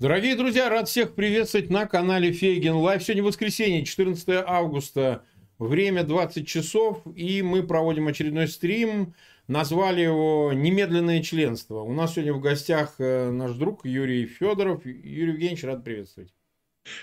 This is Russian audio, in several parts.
Дорогие друзья, рад всех приветствовать на канале Фейгин Live. Сегодня воскресенье, 14 августа, время 20 часов, и мы проводим очередной стрим. Назвали его «Немедленное членство». У нас сегодня в гостях э, наш друг Юрий Федоров. Юрий Евгеньевич, рад приветствовать.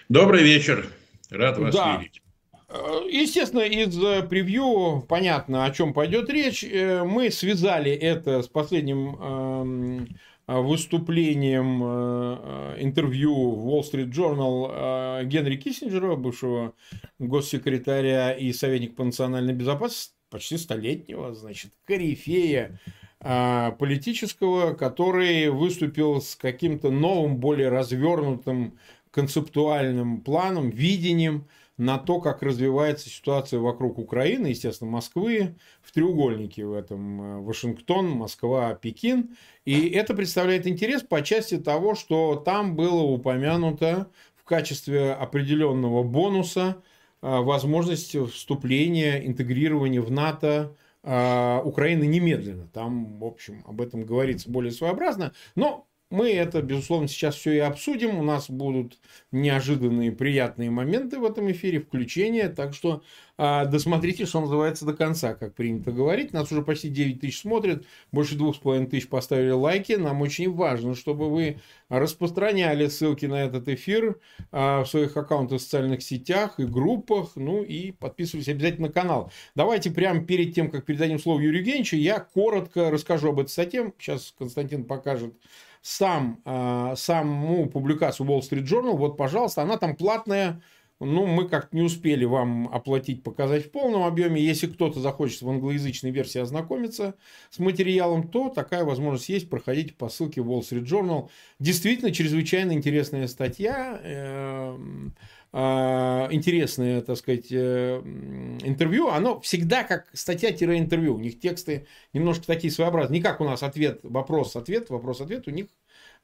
Добрый вечер. Рад вас да. видеть. Э, естественно, из э, превью понятно, о чем пойдет речь. Мы связали это с последним эм, выступлением, э, э, интервью в Wall Street Journal Генри Киссинджера, бывшего госсекретаря и советника по национальной безопасности, почти столетнего, значит, корифея политического, который выступил с каким-то новым, более развернутым концептуальным планом, видением – на то, как развивается ситуация вокруг Украины, естественно, Москвы, в треугольнике в этом э, Вашингтон, Москва, Пекин. И это представляет интерес по части того, что там было упомянуто в качестве определенного бонуса э, возможность вступления, интегрирования в НАТО э, Украины немедленно. Там, в общем, об этом говорится более своеобразно. Но мы это, безусловно, сейчас все и обсудим. У нас будут неожиданные приятные моменты в этом эфире, включения. Так что а, досмотрите, что называется, до конца, как принято говорить. Нас уже почти 9 тысяч смотрят, больше двух с половиной тысяч поставили лайки. Нам очень важно, чтобы вы распространяли ссылки на этот эфир а, в своих аккаунтах в социальных сетях и группах. Ну и подписывайтесь обязательно на канал. Давайте прямо перед тем, как передадим слово Юрию Евгеньевичу, я коротко расскажу об этой статье. Сейчас Константин покажет сам, э, саму публикацию Wall Street Journal, вот, пожалуйста, она там платная, ну, мы как-то не успели вам оплатить, показать в полном объеме. Если кто-то захочет в англоязычной версии ознакомиться с материалом, то такая возможность есть. Проходите по ссылке Wall Street Journal. Действительно, чрезвычайно интересная статья. Э, э, интересное, так сказать, э, интервью, оно всегда как статья-интервью. У них тексты немножко такие своеобразные. Не как у нас ответ, вопрос, ответ, вопрос, ответ. У них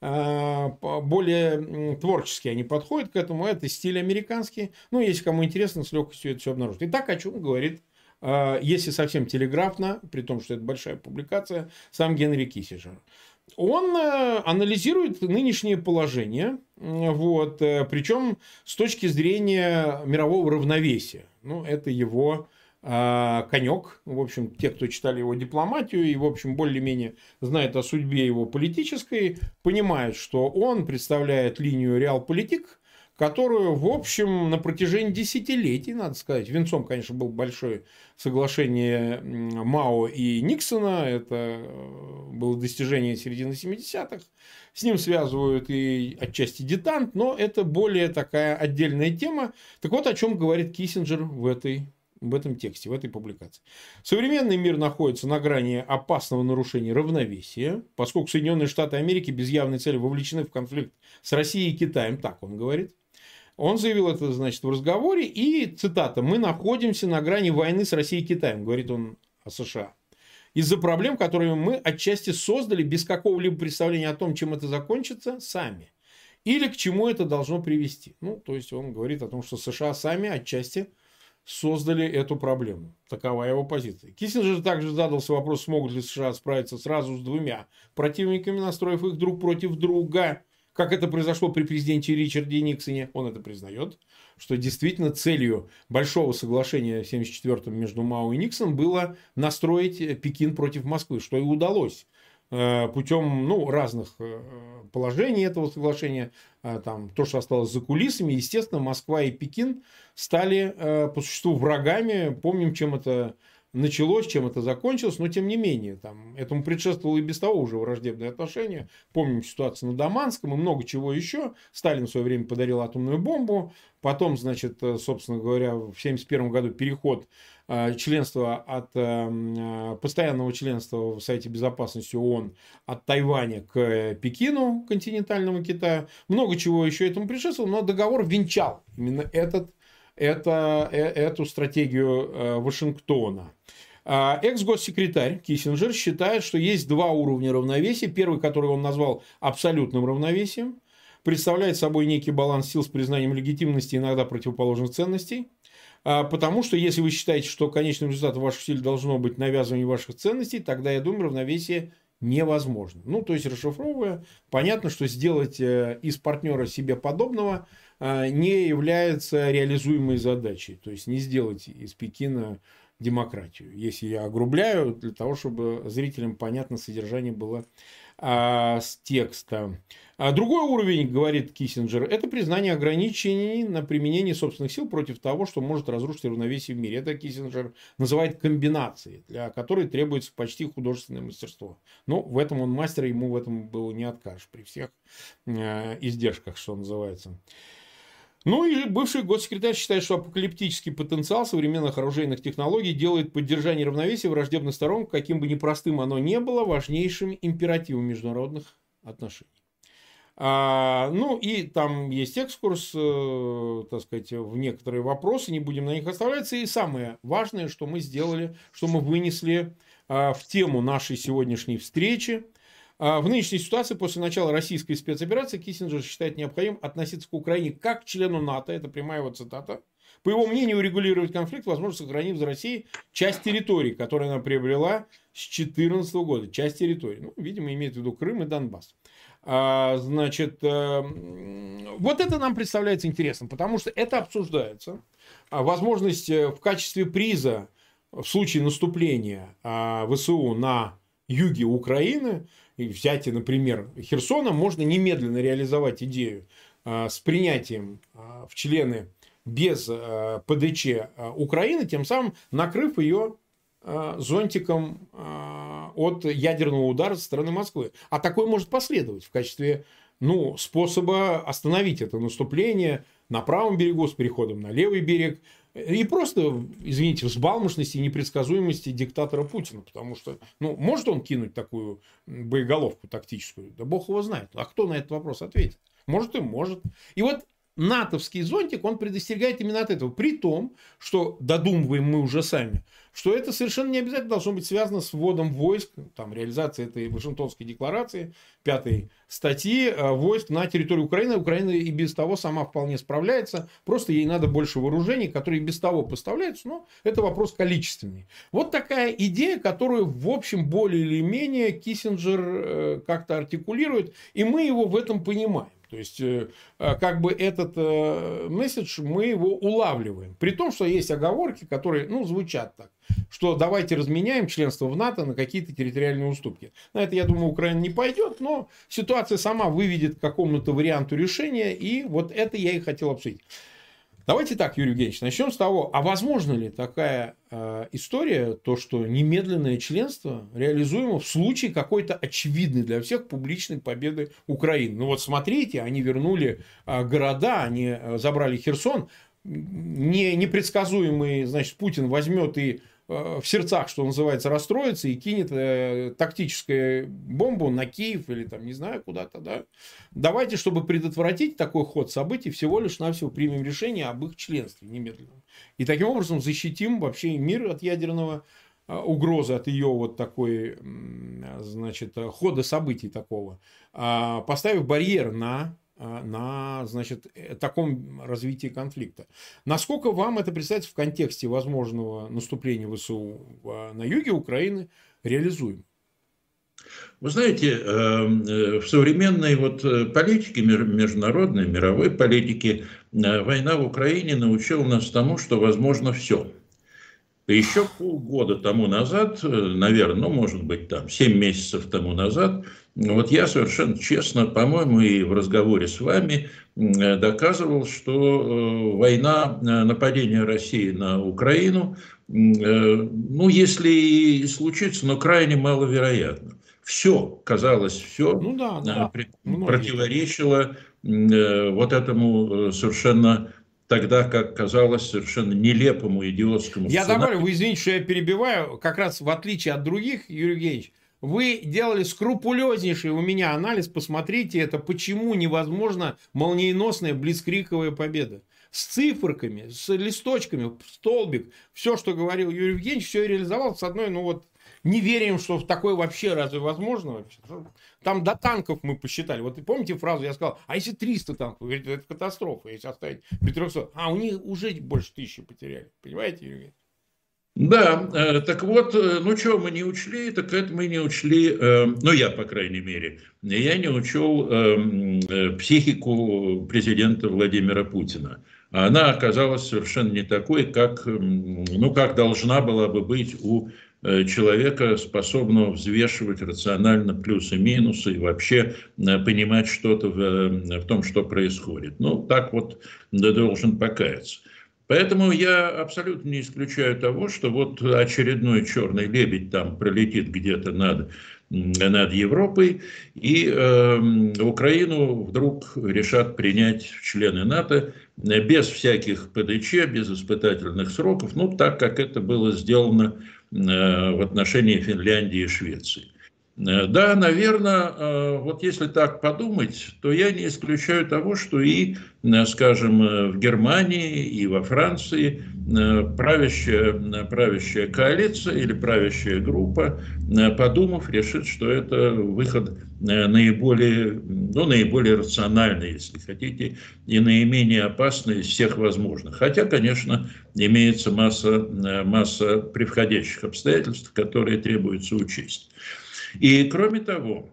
более творчески они подходят к этому. Это стиль американский. Ну, если кому интересно, с легкостью это все обнаружить. Итак, о чем говорит, э, если совсем телеграфно, при том, что это большая публикация, сам Генри Киссинджер. Он э, анализирует нынешнее положение, вот, причем с точки зрения мирового равновесия. Ну, это его а, конек. В общем, те, кто читали его дипломатию и, в общем, более-менее знают о судьбе его политической, понимают, что он представляет линию реал-политик, которую, в общем, на протяжении десятилетий, надо сказать, венцом, конечно, было большое соглашение Мао и Никсона, это э, было достижение середины 70-х, с ним связывают и отчасти детант, но это более такая отдельная тема. Так вот, о чем говорит Киссинджер в этой в этом тексте, в этой публикации. Современный мир находится на грани опасного нарушения равновесия, поскольку Соединенные Штаты Америки без явной цели вовлечены в конфликт с Россией и Китаем, так он говорит. Он заявил это, значит, в разговоре, и, цитата, «Мы находимся на грани войны с Россией и Китаем», говорит он о США. Из-за проблем, которые мы отчасти создали без какого-либо представления о том, чем это закончится, сами. Или к чему это должно привести. Ну, то есть, он говорит о том, что США сами отчасти создали эту проблему. Такова его позиция. Киссинджер также задался вопрос, смогут ли США справиться сразу с двумя противниками, настроив их друг против друга, как это произошло при президенте Ричарде Никсоне. Он это признает, что действительно целью большого соглашения в 1974 между Мао и Никсоном было настроить Пекин против Москвы, что и удалось путем ну, разных э, положений этого соглашения, э, там, то, что осталось за кулисами, естественно, Москва и Пекин стали по существу врагами. Помним, чем это началось, чем это закончилось, но тем не менее, там, этому предшествовало и без того уже враждебные отношения. Помним ситуацию на Даманском и много чего еще. Сталин в свое время подарил атомную бомбу. Потом, значит, собственно говоря, в 1971 году переход Э, членства от э, постоянного членства в Совете Безопасности ООН от Тайваня к Пекину, континентальному Китаю. Много чего еще этому предшествовало, но договор венчал именно этот, это, э, эту стратегию Вашингтона. Экс-госсекретарь Киссинджер считает, что есть два уровня равновесия. Первый, который он назвал абсолютным равновесием, представляет собой некий баланс сил с признанием легитимности иногда противоположных ценностей. А, потому что если вы считаете, что конечным результатом ваших усилий должно быть навязывание ваших ценностей, тогда, я думаю, равновесие невозможно. Ну, то есть, расшифровывая, понятно, что сделать э, из партнера себе подобного э, не является реализуемой задачей. То есть, не сделать из Пекина демократию. Если я огрубляю, для того, чтобы зрителям понятно содержание было а, с текста. А другой уровень, говорит Киссинджер, это признание ограничений на применение собственных сил против того, что может разрушить равновесие в мире. Это Киссинджер называет комбинацией, для которой требуется почти художественное мастерство. Но в этом он мастер, ему в этом было не откажешь при всех э, издержках, что называется. Ну и бывший госсекретарь считает, что апокалиптический потенциал современных оружейных технологий делает поддержание равновесия враждебных сторон, каким бы непростым оно ни было, важнейшим императивом международных отношений. А, ну и там есть экскурс, э, так сказать, в некоторые вопросы, не будем на них оставляться. И самое важное, что мы сделали, что мы вынесли э, в тему нашей сегодняшней встречи – в нынешней ситуации, после начала российской спецоперации, Киссинджер считает необходимым относиться к Украине как к члену НАТО, это прямая его цитата, по его мнению, урегулировать конфликт возможно, сохранив за Россией часть территории, которую она приобрела с 2014 года. Часть территории. Ну, видимо, имеет в виду Крым и Донбасс. А, значит, э, вот это нам представляется интересным, потому что это обсуждается. А возможность э, в качестве приза в случае наступления а, ВСУ на юге Украины и взятие, например, Херсона, можно немедленно реализовать идею а, с принятием а, в члены без а, ПДЧ Украины, тем самым накрыв ее зонтиком от ядерного удара со стороны Москвы. А такое может последовать в качестве ну, способа остановить это наступление на правом берегу с переходом на левый берег, и просто, извините, взбалмошности и непредсказуемости диктатора Путина. Потому что, ну, может он кинуть такую боеголовку тактическую? Да бог его знает. А кто на этот вопрос ответит? Может и может. И вот натовский зонтик, он предостерегает именно от этого. При том, что додумываем мы уже сами, что это совершенно не обязательно должно быть связано с вводом войск, там, реализацией этой Вашингтонской декларации, пятой статьи э, войск на территорию Украины. Украина и без того сама вполне справляется, просто ей надо больше вооружений, которые и без того поставляются, но это вопрос количественный. Вот такая идея, которую, в общем, более или менее Киссинджер э, как-то артикулирует, и мы его в этом понимаем. То есть, э, э, как бы этот э, месседж мы его улавливаем. При том, что есть оговорки, которые, ну, звучат так, что давайте разменяем членство в НАТО на какие-то территориальные уступки. На это, я думаю, Украина не пойдет, но ситуация сама выведет к какому-то варианту решения, и вот это я и хотел обсудить. Давайте так, Юрий Евгеньевич, начнем с того, а возможно ли такая э, история, то, что немедленное членство реализуемо в случае какой-то очевидной для всех публичной победы Украины? Ну вот смотрите, они вернули э, города, они э, забрали Херсон, не, непредсказуемый, значит, Путин возьмет и в сердцах, что называется, расстроится и кинет э, тактическую бомбу на Киев или там, не знаю, куда-то, да. Давайте, чтобы предотвратить такой ход событий, всего лишь навсего примем решение об их членстве немедленно. И таким образом защитим вообще мир от ядерного э, угрозы, от ее вот такой, значит, хода событий такого, а, поставив барьер на на значит, э, таком развитии конфликта. Насколько вам это представляется в контексте возможного наступления ВСУ на юге Украины реализуем? Вы знаете, эм, э, в современной вот э, политике, международной, мировой политике, война в Украине научила нас тому, что возможно все. Еще полгода тому назад, наверное, ну, может быть, там, 7 месяцев тому назад, вот я совершенно честно, по-моему, и в разговоре с вами доказывал, что э, война, э, нападение России на Украину, э, ну, если и случится, но крайне маловероятно. Все, казалось, все ну, да, да. противоречило вот этому совершенно тогда как казалось совершенно нелепому идиотскому Я сценарию. добавлю, вы извините, что я перебиваю, как раз в отличие от других, Юрий Евгеньевич, вы делали скрупулезнейший у меня анализ, посмотрите это, почему невозможно молниеносная блицкриковая победа. С циферками, с листочками, столбик, все, что говорил Юрий Евгеньевич, все реализовал с одной, ну вот, не верим, что такое вообще разве возможно вообще? Там до танков мы посчитали. Вот помните фразу, я сказал, а если 300 танков? Говорит, это катастрофа, если оставить 300. А у них уже больше тысячи потеряли. Понимаете, Евгеньевич? Да, э, так вот, э, ну что мы не учли, так это мы не учли, э, ну я, по крайней мере, я не учел психику президента Владимира Путина. Она оказалась совершенно не такой, как, ну, как должна была бы быть у человека, способного взвешивать рационально плюсы и минусы и вообще понимать что-то в, в том, что происходит. Ну, так вот должен покаяться. Поэтому я абсолютно не исключаю того, что вот очередной черный лебедь там пролетит где-то над, над Европой, и э, Украину вдруг решат принять в члены НАТО без всяких ПДЧ, без испытательных сроков, ну так как это было сделано э, в отношении Финляндии и Швеции. Э, да, наверное, э, вот если так подумать, то я не исключаю того, что и, э, скажем, в Германии и во Франции правящая, правящая коалиция или правящая группа, подумав, решит, что это выход наиболее, ну, наиболее рациональный, если хотите, и наименее опасный из всех возможных. Хотя, конечно, имеется масса, масса превходящих обстоятельств, которые требуется учесть. И кроме того,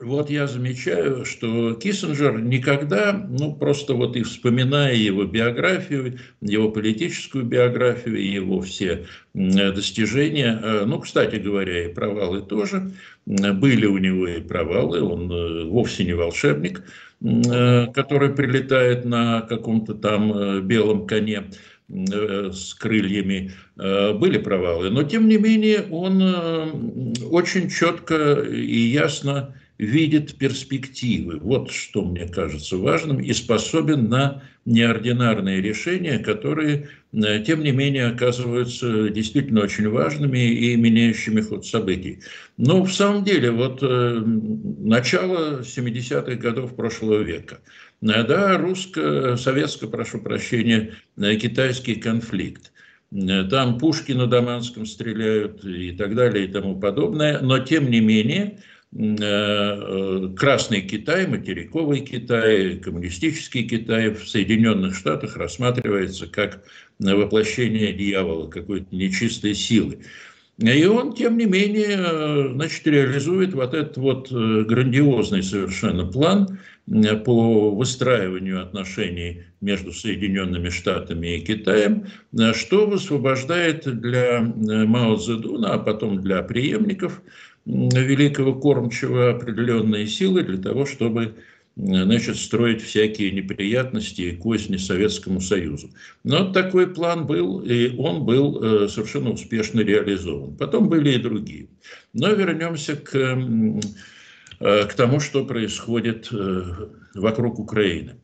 вот я замечаю, что Киссинджер никогда, ну просто вот и вспоминая его биографию, его политическую биографию, его все достижения, э, ну, кстати говоря, и провалы тоже, были у него и провалы, он э, вовсе не волшебник, э, который прилетает на каком-то там белом коне, с крыльями, э, были провалы. Но, тем не менее, он э, очень четко и ясно видит перспективы. Вот что мне кажется важным и способен на неординарные решения, которые, тем не менее, оказываются действительно очень важными и меняющими ход событий. Но в самом деле, вот начало 70-х годов прошлого века – да, русско-советско, прошу прощения, китайский конфликт. Там пушки на Даманском стреляют и так далее и тому подобное. Но, тем не менее, э, Красный Китай, материковый Китай, коммунистический Китай в Соединенных Штатах рассматривается как воплощение дьявола, какой-то нечистой силы. И он, тем не менее, э, значит, реализует вот этот вот э, грандиозный совершенно план по выстраиванию отношений между Соединенными Штатами и Китаем, э, что высвобождает для Мао Цзэдуна, а потом для преемников великого кормчего определенные силы для того, чтобы значит, строить всякие неприятности и козни Советскому Союзу. Но такой план был, и он был э, совершенно успешно реализован. Потом были и другие. Но вернемся к, э, к тому, что происходит э, вокруг Украины.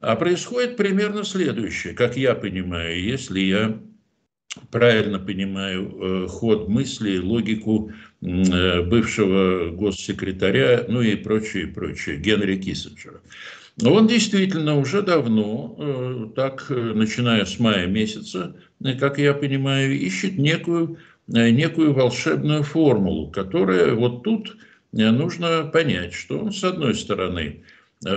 А происходит примерно следующее, как я понимаю, если я правильно понимаю ход мысли, логику Э, бывшего госсекретаря, ну и прочее, прочее, Генри Киссинджера. Он действительно уже давно, э, так э, начиная с мая месяца, как я понимаю, ищет некую, некую волшебную формулу, которая вот тут нужно понять, что он, с одной стороны,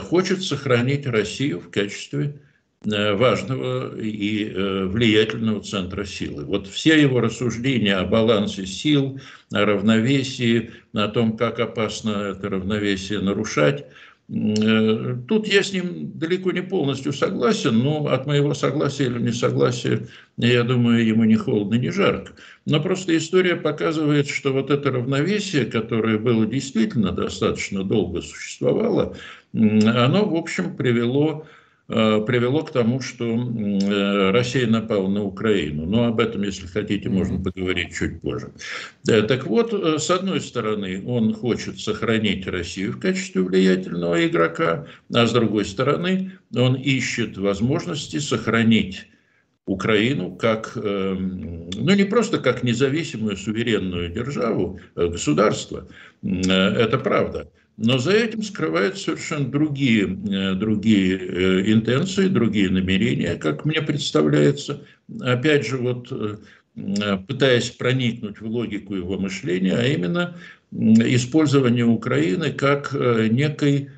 хочет сохранить Россию в качестве Э, важного и э, влиятельного центра силы. Вот все его рассуждения о балансе сил, о равновесии, о том, как опасно это равновесие нарушать, э, Тут я с ним далеко не полностью согласен, но от моего согласия или несогласия, я думаю, ему не холодно, не жарко. Но просто история показывает, что вот это равновесие, которое было действительно достаточно долго существовало, оно, в общем, привело Э, привело к тому, что э, Россия напала на Украину. Но об этом, если хотите, можно поговорить чуть позже. Э, так вот, с одной стороны, он хочет сохранить Россию в качестве влиятельного игрока, а с другой стороны, он ищет возможности сохранить Украину как, ну не просто как независимую суверенную державу, государство, это правда, но за этим скрываются совершенно другие, э, другие э, интенции, другие намерения, как мне представляется. Опять же, вот э, пытаясь проникнуть в логику его мышления, а именно использование Украины как некой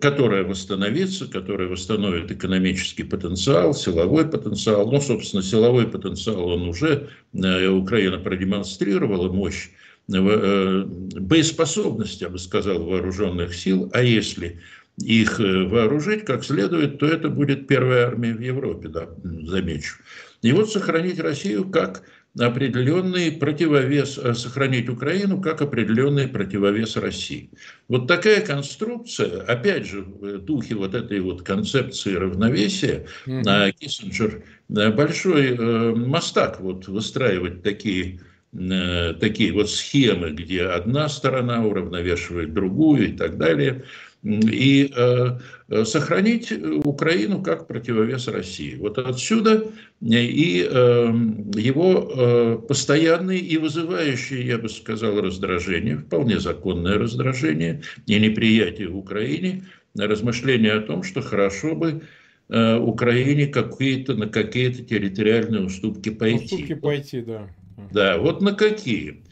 которая восстановится, которая восстановит экономический потенциал, силовой потенциал. Ну, собственно, силовой потенциал он уже, Украина продемонстрировала мощь, боеспособность, я бы сказал, вооруженных сил, а если их э, вооружить как следует, то это будет первая армия в Европе, да, замечу. И вот сохранить Россию как определенный противовес, э, сохранить Украину как определенный противовес России. Вот такая конструкция, опять же, в духе вот этой вот концепции равновесия, mm-hmm. Киссинджер большой э, мастак вот выстраивать такие такие вот схемы, где одна сторона уравновешивает другую и так далее и э, э, сохранить Украину как противовес России. Вот отсюда и э, его постоянный и вызывающий, я бы сказал, раздражение, вполне законное раздражение и неприятие в Украине, размышления о том, что хорошо бы Украине какие-то, на какие-то территориальные уступки пойти. Уступки пойти, да. Да, вот на какие.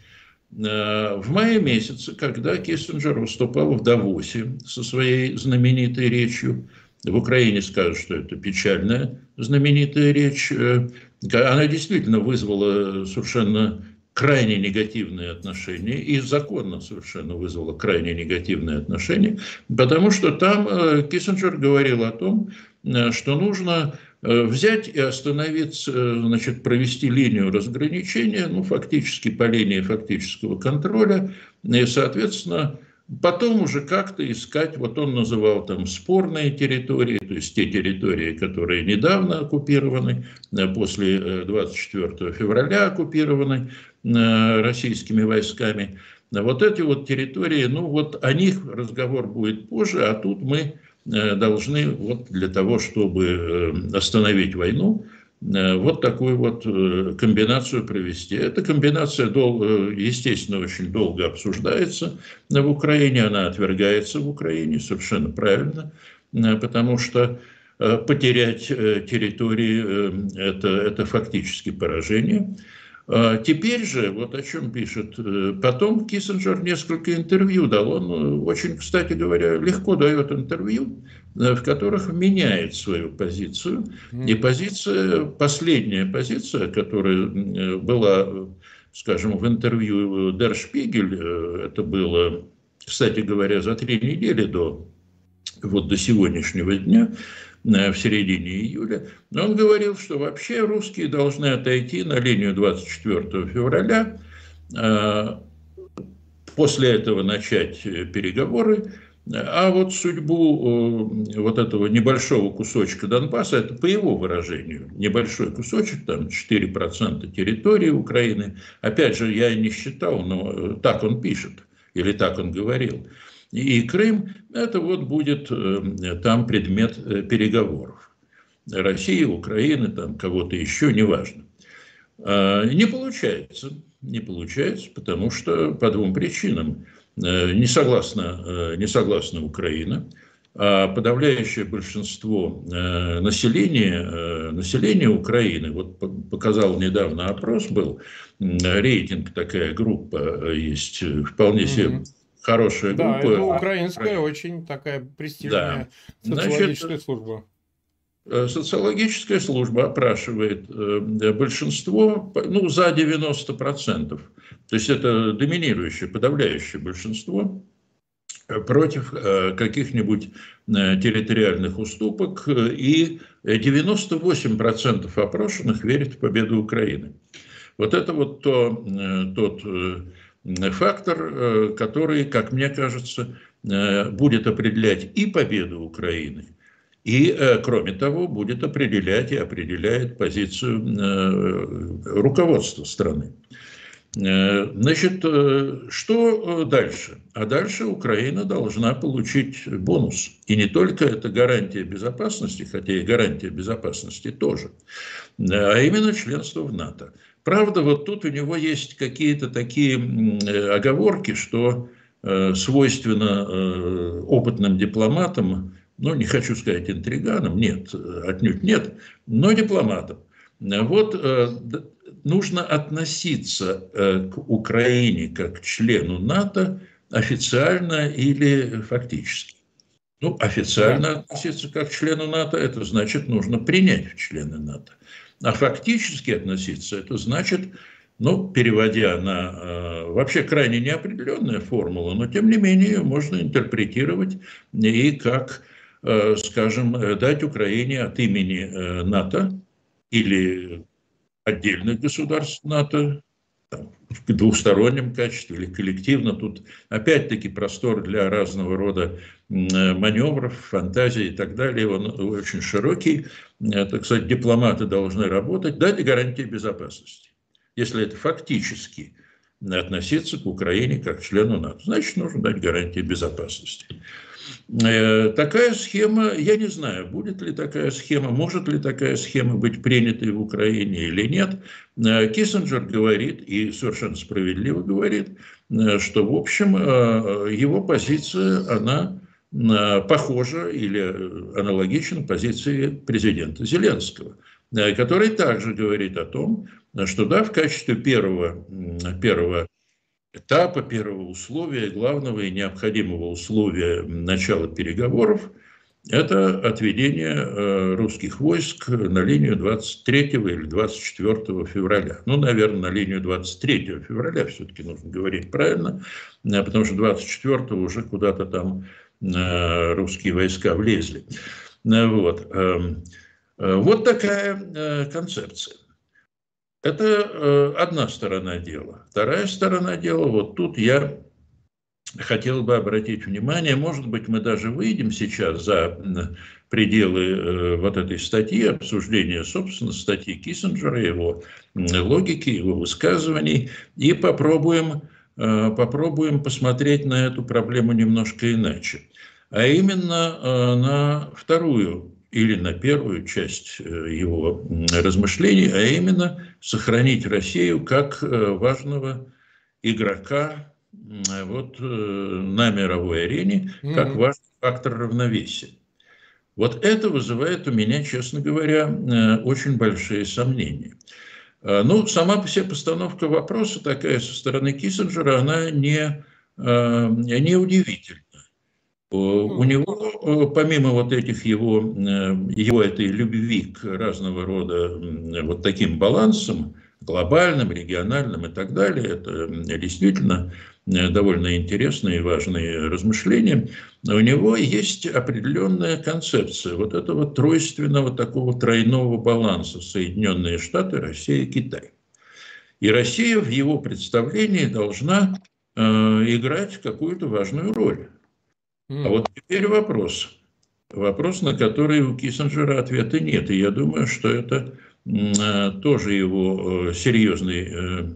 Э, в мае месяце, когда Киссинджер выступал в Давосе со своей знаменитой речью, в Украине скажут, что это печальная знаменитая речь, э, она действительно вызвала совершенно крайне негативные отношения, и законно совершенно вызвала крайне негативные отношения, потому что там э, Киссинджер говорил о том, что нужно взять и остановиться, э, значит, провести линию разграничения, ну, фактически по линии фактического контроля, и, соответственно, потом уже как-то искать, вот он называл там спорные территории, то есть те территории, которые недавно оккупированы, э, после 24 февраля оккупированы российскими войсками. Вот эти вот территории, ну вот о них разговор будет позже, а тут мы Э, должны вот для того, чтобы э, остановить войну, э, вот такую вот комбинацию провести. Эта комбинация, естественно, очень долго обсуждается в Украине, она отвергается в Украине, совершенно правильно, потому что потерять территории это, это фактически поражение. А теперь же, вот о чем пишет, э, потом Киссинджер несколько интервью дал. Он э, очень, кстати говоря, легко дает интервью, э, в которых меняет свою позицию. И позиция, последняя позиция, которая была, скажем, в интервью Дер Шпигель, это было, кстати говоря, за три недели до, вот до сегодняшнего дня, в середине июля, но он говорил, что вообще русские должны отойти на линию 24 февраля, а, после этого начать переговоры, а вот судьбу вот этого небольшого кусочка Донбасса, это по его выражению, небольшой кусочек, там 4% территории Украины, опять же, я не считал, но так он пишет, или так он говорил, и Крым, это вот будет э, там предмет э, переговоров. России, Украины, там кого-то еще, неважно. А, не получается, не получается, потому что по двум причинам. Э, не согласна, не согласна Украина, а подавляющее большинство населения, населения Украины, вот показал недавно опрос был, рейтинг такая группа есть, вполне себе хорошая да, группа. Да, это украинская, очень такая престижная да. социологическая Значит, служба. Э, социологическая служба опрашивает э, большинство, ну, за 90%. То есть это доминирующее, подавляющее большинство э, против каких-нибудь территориальных уступок, и 98% опрошенных верят в победу Украины. Вот это вот то, тот фактор, э, который, как мне кажется, э, будет определять и победу Украины, и, э, кроме того, будет определять и определяет позицию руководства страны. Значит, что дальше? А дальше Украина должна получить бонус. И не только это гарантия безопасности, хотя и гарантия безопасности тоже, а именно членство в НАТО. Правда, вот тут у него есть какие-то такие э, оговорки, что э, свойственно э, опытным дипломатам, ну, не хочу сказать интриганам, нет, отнюдь нет, но дипломатам. Вот нужно относиться к Украине как к члену НАТО официально или фактически. Ну, официально относиться как к члену НАТО, это значит, нужно принять в члены НАТО. А фактически относиться, это значит, ну, переводя на э, вообще крайне неопределенная формула, но тем не менее ее можно интерпретировать и как, э, скажем, дать Украине от имени э, НАТО или отдельных государств НАТО в двухстороннем качестве или коллективно. Тут опять-таки простор для разного рода маневров, фантазий и так далее. Он очень широкий. Так сказать, дипломаты должны работать, дать гарантии безопасности. Если это фактически относиться к Украине как к члену НАТО, значит, нужно дать гарантии безопасности. Э, такая схема, я не знаю, будет ли такая схема, может ли такая схема быть принятой в Украине или нет. Э, Киссинджер говорит, и совершенно справедливо говорит, э, что, в общем, его позиция, она похожа или аналогична позиции президента Зеленского, который также говорит о том, что да, в качестве первого, первого этапа, первого условия, главного и необходимого условия начала переговоров – это отведение э, русских войск на линию 23 или 24 февраля. Ну, наверное, на линию 23 февраля все-таки нужно говорить правильно, э, потому что 24 уже куда-то там э, русские войска влезли. Вот, эм, вот такая концепция. Это э, одна сторона дела. Вторая сторона дела, вот тут я хотел бы обратить внимание, может быть, мы даже выйдем сейчас за пределы э, вот этой статьи, обсуждения, собственно, статьи Киссинджера, его логики, его высказываний, и попробуем, э, попробуем посмотреть на эту проблему немножко иначе. А именно на вторую или на первую часть э, его размышлений, а именно сохранить Россию как э, важного игрока вот, э, на мировой арене, как важный фактор равновесия. Вот это вызывает у меня, честно говоря, очень большие сомнения. Ну, сама по себе постановка вопроса такая со стороны Киссинджера, она не, не удивительна. У него, э, помимо вот этих его, э, его этой любви к разного рода вот таким балансам, глобальным, региональным и так далее, это действительно э, довольно интересные и важные размышления, у него есть определенная концепция вот этого тройственного такого тройного баланса Соединенные Штаты, Россия и Китай. И Россия в его представлении должна э, играть какую-то важную роль. А вот теперь вопрос. Вопрос, на который у Киссинджера ответа нет. И я думаю, что это э, тоже его э, серьезный, э,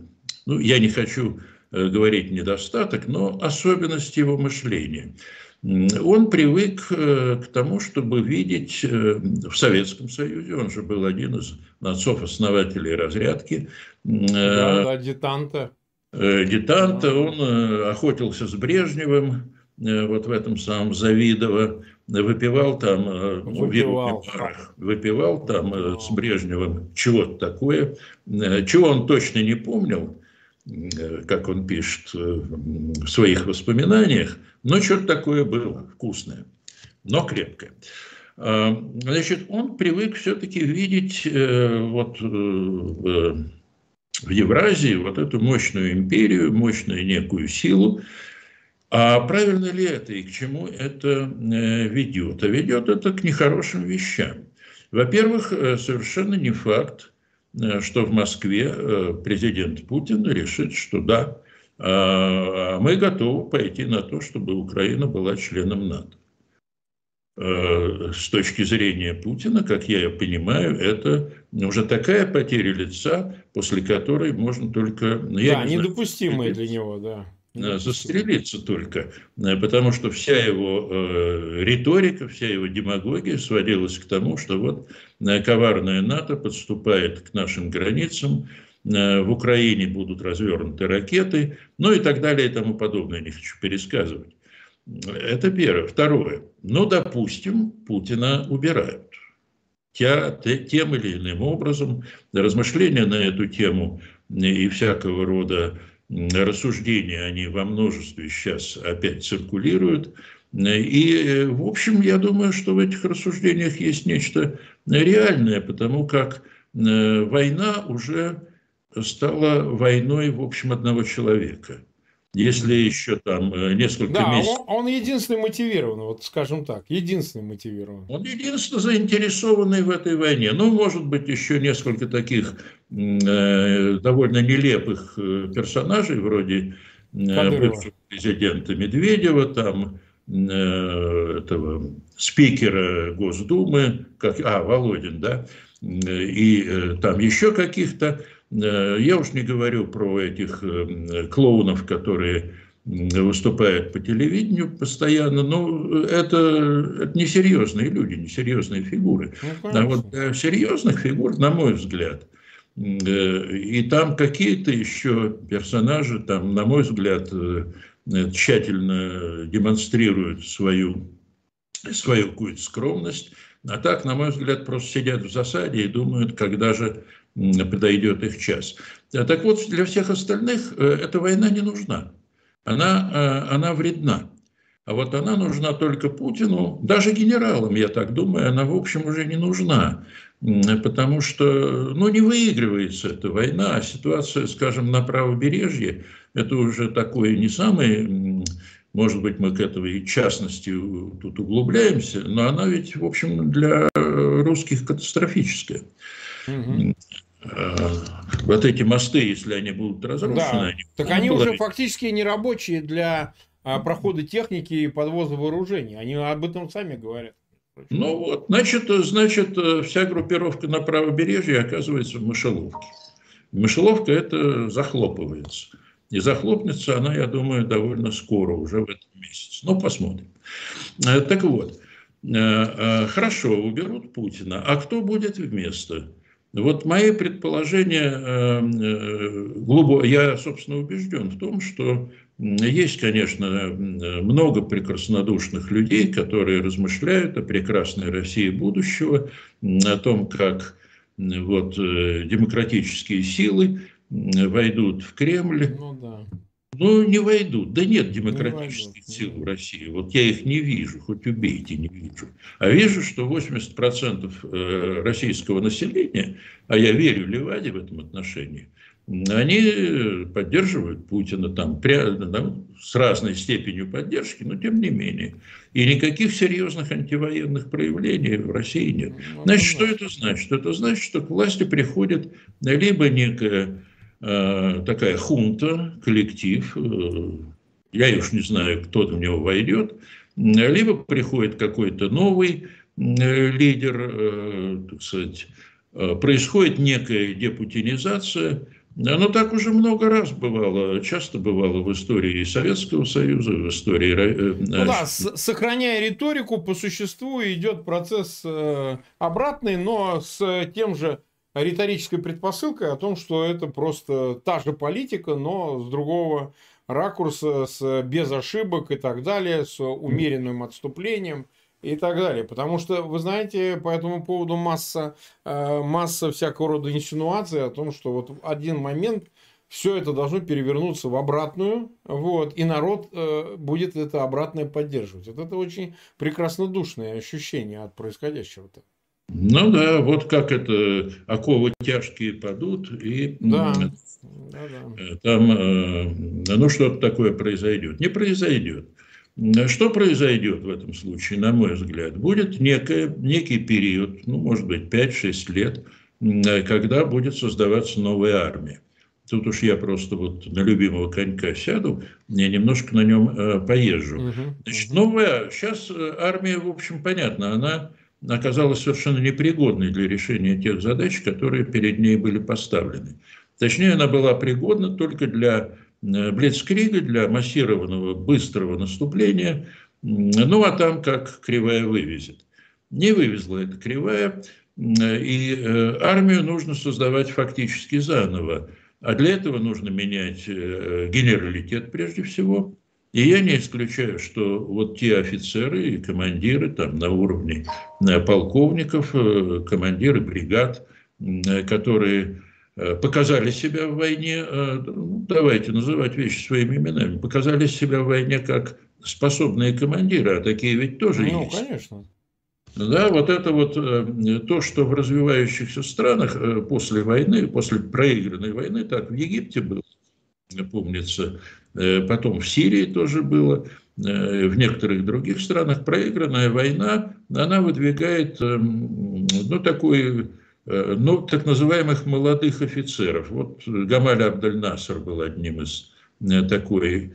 ну, я не хочу говорить недостаток, но особенность его мышления. Он привык к тому, чтобы видеть в Советском Союзе, он же был один из отцов-основателей разрядки. Да, да, детанта. Детанта, он охотился с Брежневым, вот в этом самом Завидово, выпивал там, э, выпивал, выпивал там э, с Брежневым чего-то такое, чего он точно не помнил, как он пишет в своих воспоминаниях, но что-то такое было вкусное, но крепкое. А, значит, он привык все-таки видеть вот в Евразии вот эту мощную империю, мощную некую силу, а правильно ли это и к чему это э, ведет? А ведет это к нехорошим вещам. Во-первых, э, совершенно не факт, э, что в Москве президент Путин решит, что да, а, мы готовы пойти на то, чтобы Украина была членом НАТО. С точки зрения Путина, как я понимаю, это уже такая потеря лица, после которой можно только... Ну, да, недопустимая для него, да застрелиться только, э, потому что вся его э, риторика, вся его демагогия сводилась к тому, что вот э, коварная НАТО подступает к нашим границам, э, в Украине будут развернуты ракеты, ну и так далее и тому подобное, не хочу пересказывать. Это первое. Второе. Ну, допустим, Путина убирают. Тя, тем или иным образом размышления на эту тему и всякого рода рассуждения, они во множестве сейчас опять циркулируют. И, в общем, я думаю, что в этих рассуждениях есть нечто реальное, потому как война уже стала войной, в общем, одного человека – если еще там э, несколько да, месяцев... Он, он единственный мотивирован, вот скажем так, единственный мотивирован. Он единственный заинтересованный в этой войне. Ну, может быть, еще несколько таких э, довольно нелепых э, персонажей, вроде э, бывшего президента Медведева, там, э, этого спикера Госдумы, как, а, Володин, да, и э, там еще каких-то. Э, я уж не говорю про этих э, клоунов, которые выступают по телевидению постоянно, но это, это несерьезные люди, несерьезные фигуры. Ну, а вот для серьезных фигур, на мой взгляд, э, и там какие-то еще персонажи, там, на мой взгляд, тщательно демонстрируют свою, свою какую-то скромность, а так, на мой взгляд, просто сидят в засаде и думают, когда же подойдет их час. А так вот, для всех остальных э, эта война не нужна. Она, э, она вредна. А вот она нужна только Путину, даже генералам, я так думаю, она, в общем, уже не нужна. Потому что, ну, не выигрывается эта война, а ситуация, скажем, на правобережье, это уже такой не самый, может быть, мы к этой частности тут углубляемся, но она ведь, в общем, для русских катастрофическая. Угу. Вот эти мосты, если они будут разрушены, да. они так они уже фактически не рабочие для а, прохода техники и подвоза вооружений. Они об этом сами говорят. Ну вот, значит, значит, вся группировка на правобережье оказывается в мышеловке. Мышеловка это захлопывается. И захлопнется она, я думаю, довольно скоро, уже в этом месяце. Но посмотрим. Э, так вот, э, э, хорошо, уберут Путина. А кто будет вместо? Вот мои предположения, э, э, я, собственно, убежден в том, что есть, конечно, много прекраснодушных людей, которые размышляют о прекрасной России будущего, о том, как вот, демократические силы войдут в Кремль. Ну, да. Ну, не войдут. Да нет демократических не сил в России. Вот я их не вижу, хоть убейте, не вижу. А вижу, что 80% э, российского населения, а я верю Леваде в этом отношении, они поддерживают Путина там, там, с разной степенью поддержки, но тем не менее. И никаких серьезных антивоенных проявлений в России нет. Ну, значит, что это значит? Это значит, что к власти приходит либо некая Э, такая хунта, коллектив, э, я уж не знаю, кто в него войдет, либо приходит какой-то новый э, лидер, так сказать, происходит некая депутинизация. Оно так уже много раз бывало, часто бывало в истории Советского Союза, в истории... Ну да, сохраняя риторику, по существу идет процесс обратный, но с тем же риторической предпосылкой о том, что это просто та же политика, но с другого ракурса, с, без ошибок и так далее, с умеренным отступлением и так далее. Потому что, вы знаете, по этому поводу масса, э, масса всякого рода инсинуаций о том, что вот в один момент все это должно перевернуться в обратную, вот, и народ э, будет это обратное поддерживать. Вот это очень прекраснодушное ощущение от происходящего-то. Ну да, вот как это, оковы тяжкие падут, и да. Э, там, ну что-то такое произойдет. Не произойдет. Что произойдет в этом случае, на мой взгляд? Будет некое, некий период, ну, может быть, 5-6 лет, когда будет создаваться новая армия. Тут уж я просто вот на любимого конька сяду, я немножко на нем э, поезжу. Значит, новая, сейчас армия, в общем, понятно, она оказалась совершенно непригодной для решения тех задач, которые перед ней были поставлены. Точнее, она была пригодна только для э, Блицкрига, для массированного быстрого наступления, ну а там как кривая вывезет. Не вывезла эта кривая, и э, армию нужно создавать фактически заново. А для этого нужно менять э, генералитет прежде всего, и я не исключаю, что вот те офицеры и командиры там на уровне э, полковников, э, командиры бригад, э, которые показали себя в войне, ну, давайте называть вещи своими именами, показали себя в войне как способные командиры, а такие ведь тоже ну, есть. Ну, конечно. Да, вот это вот э, то, что в развивающихся странах э, после войны, после проигранной войны, так в Египте было, помнится, э, потом в Сирии тоже было, в некоторых других странах проигранная война, она выдвигает, ну, такой, ну, так называемых молодых офицеров. Вот Гамаль Абдаль-Наср был одним из такой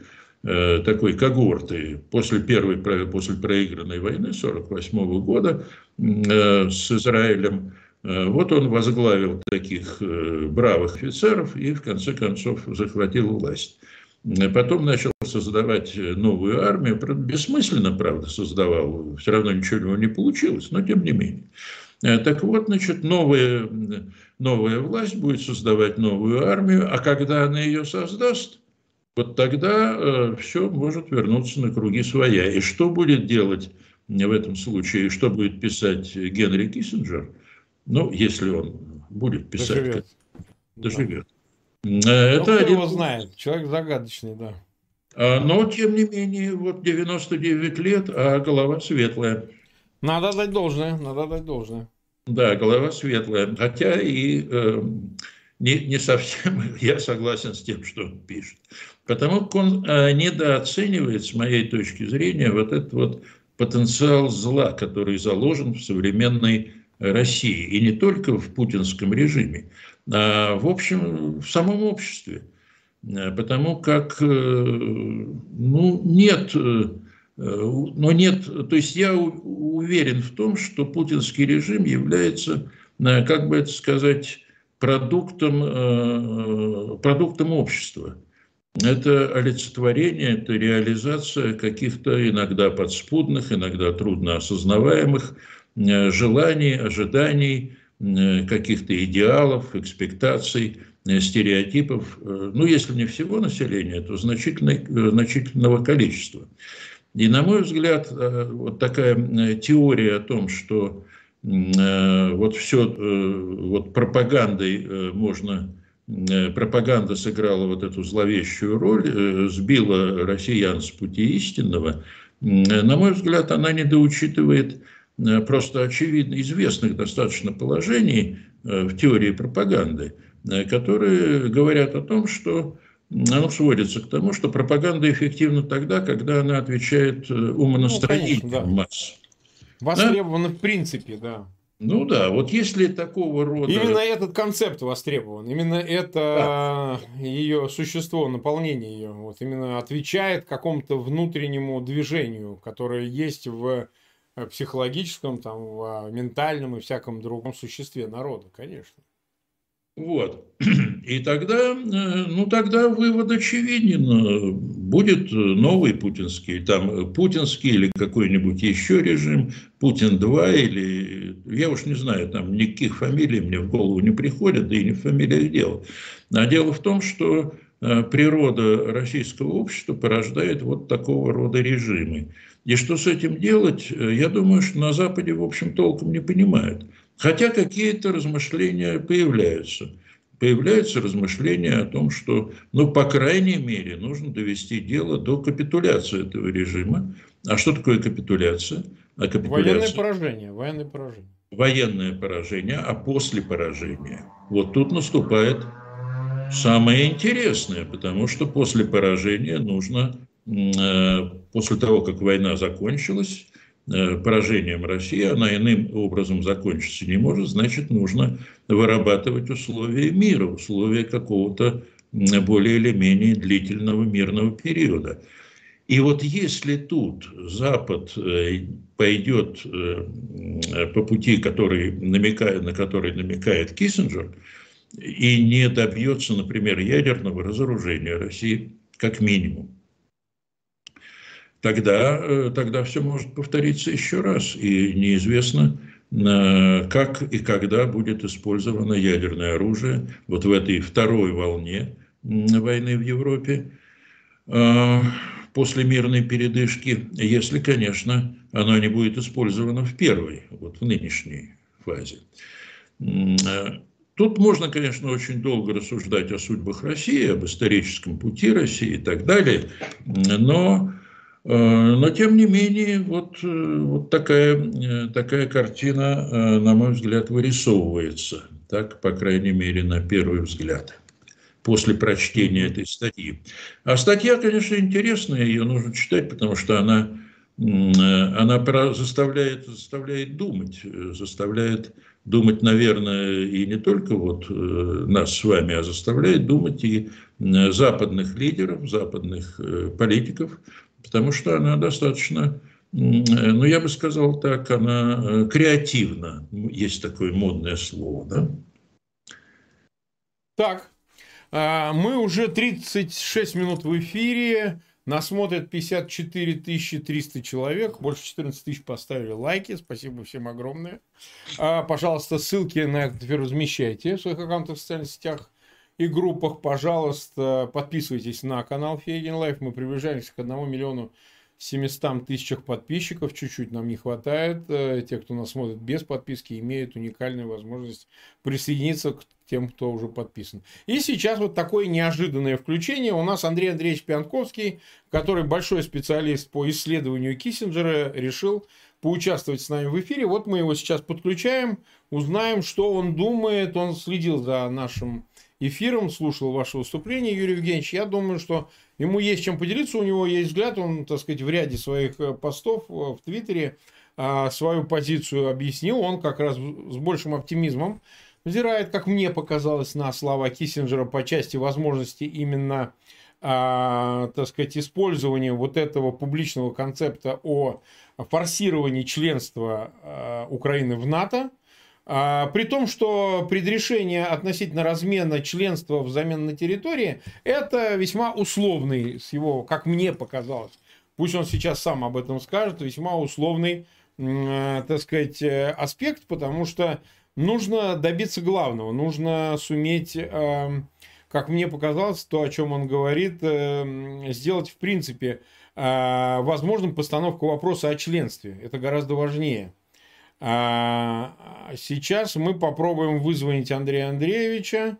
Э, такой когорты после первой, после проигранной войны 1948 года э, с Израилем. Э, вот он возглавил таких бравых офицеров и в конце концов захватил власть. Потом начал создавать новую армию. Бессмысленно, правда, создавал. Все равно ничего у него не получилось, но тем не менее. Так вот, значит, новая, новая власть будет создавать новую армию, а когда она ее создаст – вот тогда э, все может вернуться на круги своя. И что будет делать в этом случае, что будет писать Генри Киссинджер, ну, если он будет писать, доживет. доживет. Да. Э, это ну, один... его знает, человек загадочный, да. А, но, тем не менее, вот 99 лет, а голова светлая. Надо дать должное, надо дать должное. Да, голова светлая. Хотя и э, не, не совсем я согласен с тем, что он пишет. Потому как он э, недооценивает, с моей точки зрения, вот этот вот потенциал зла, который заложен в современной России. И не только в путинском режиме, а в общем в самом обществе. Э, потому как э, ну, нет, но нет, то есть я уверен в том, что путинский режим является, как бы это сказать, продуктом, продуктом общества это олицетворение, это реализация каких-то иногда подспудных, иногда трудно осознаваемых э, желаний, ожиданий, э, каких-то идеалов, экспектаций, э, стереотипов, ну, если не всего населения, то значительного количества. И, на мой взгляд, вот такая теория о том, что вот все вот пропагандой можно Э, пропаганда сыграла вот эту зловещую роль, э, сбила россиян с пути истинного, э, на мой взгляд, она недоучитывает просто очевидно известных достаточно положений в теории пропаганды, которые говорят о том, что оно сводится к тому, что пропаганда эффективна тогда, когда она отвечает умонастроениям ну, конечно, да. масс. Востребована да? в принципе, да. Ну да, вот если такого рода... Именно этот концепт востребован, именно это да. ее существо, наполнение ее, вот именно отвечает какому-то внутреннему движению, которое есть в э, психологическом, там, в ментальном и всяком другом существе народа, конечно. Вот. И тогда, э, ну тогда вывод очевиден. Будет новый путинский, там путинский или какой-нибудь еще режим, Путин-2 или... Я уж не знаю, там никаких фамилий мне в голову не приходят, да и не в фамилиях дело. А дело в том, что э, природа российского общества порождает вот такого рода режимы. И что с этим делать, э, я думаю, что на Западе, в общем, толком не понимают. Хотя какие-то размышления появляются. Появляются размышления о том, что, ну, по крайней мере, нужно довести дело до капитуляции этого режима. А что такое капитуляция? А капитуляция... Военное поражение. Военное поражение. Военное поражение, а после поражения. Вот тут наступает самое интересное, потому что после поражения нужно, после того, как война закончилась, Э, поражением России, она иным образом закончиться не может, значит, нужно вырабатывать условия мира, условия какого-то более или менее длительного мирного периода. И вот если тут Запад э, пойдет э, по пути, который намекает, на который намекает Киссинджер, и не добьется, например, ядерного разоружения России, как минимум, тогда, э, тогда все может повториться еще раз. И неизвестно, э, как и когда будет использовано ядерное оружие вот в этой второй волне войны в Европе э, после мирной передышки, если, конечно, оно не будет использовано в первой, вот в нынешней фазе. Тут можно, конечно, очень долго рассуждать о судьбах России, об историческом пути России и так далее, но Но, тем не менее, вот, вот такая, такая картина, на мой взгляд, вырисовывается. Так, по крайней мере, на первый взгляд после прочтения этой статьи. А статья, конечно, интересная, ее нужно читать, потому что она, она заставляет, заставляет думать, заставляет думать, наверное, и не только вот э, нас с вами, а заставляет думать и западных лидеров, западных э, политиков, потому что она достаточно, ну, я бы сказал так, она э, креативна, есть такое модное слово, да? Так, а, мы уже 36 минут в эфире. Нас смотрят 54 300 человек. Больше 14 тысяч поставили лайки. Спасибо всем огромное. А, пожалуйста, ссылки на эфир размещайте в своих аккаунтах в социальных сетях и группах. Пожалуйста, подписывайтесь на канал Фейгин Live. Мы приближаемся к 1 миллиону 700 тысячах подписчиков. Чуть-чуть нам не хватает. Э, те, кто нас смотрит без подписки, имеют уникальную возможность присоединиться к тем, кто уже подписан. И сейчас вот такое неожиданное включение. У нас Андрей Андреевич Пионтковский, который большой специалист по исследованию Киссинджера, решил поучаствовать с нами в эфире. Вот мы его сейчас подключаем, узнаем, что он думает. Он следил за нашим эфиром, слушал ваше выступление, Юрий Евгеньевич. Я думаю, что ему есть чем поделиться, у него есть взгляд, он, так сказать, в ряде своих э, постов э, в Твиттере а, свою позицию объяснил. Он как раз с большим оптимизмом взирает, как мне показалось, на слова Киссинджера по части возможности именно, а, так сказать, использования вот этого публичного концепта о форсировании членства а, Украины в НАТО, при том, что предрешение относительно размена членства взамен на территории, это весьма условный, с его, как мне показалось, пусть он сейчас сам об этом скажет, весьма условный, э, так сказать, э, аспект, потому что нужно добиться главного, нужно суметь, эм, как мне показалось, то, о чем он говорит, эм, сделать в принципе э, возможным постановку вопроса о членстве. Это гораздо важнее. А, сейчас мы попробуем вызвонить Андрея Андреевича.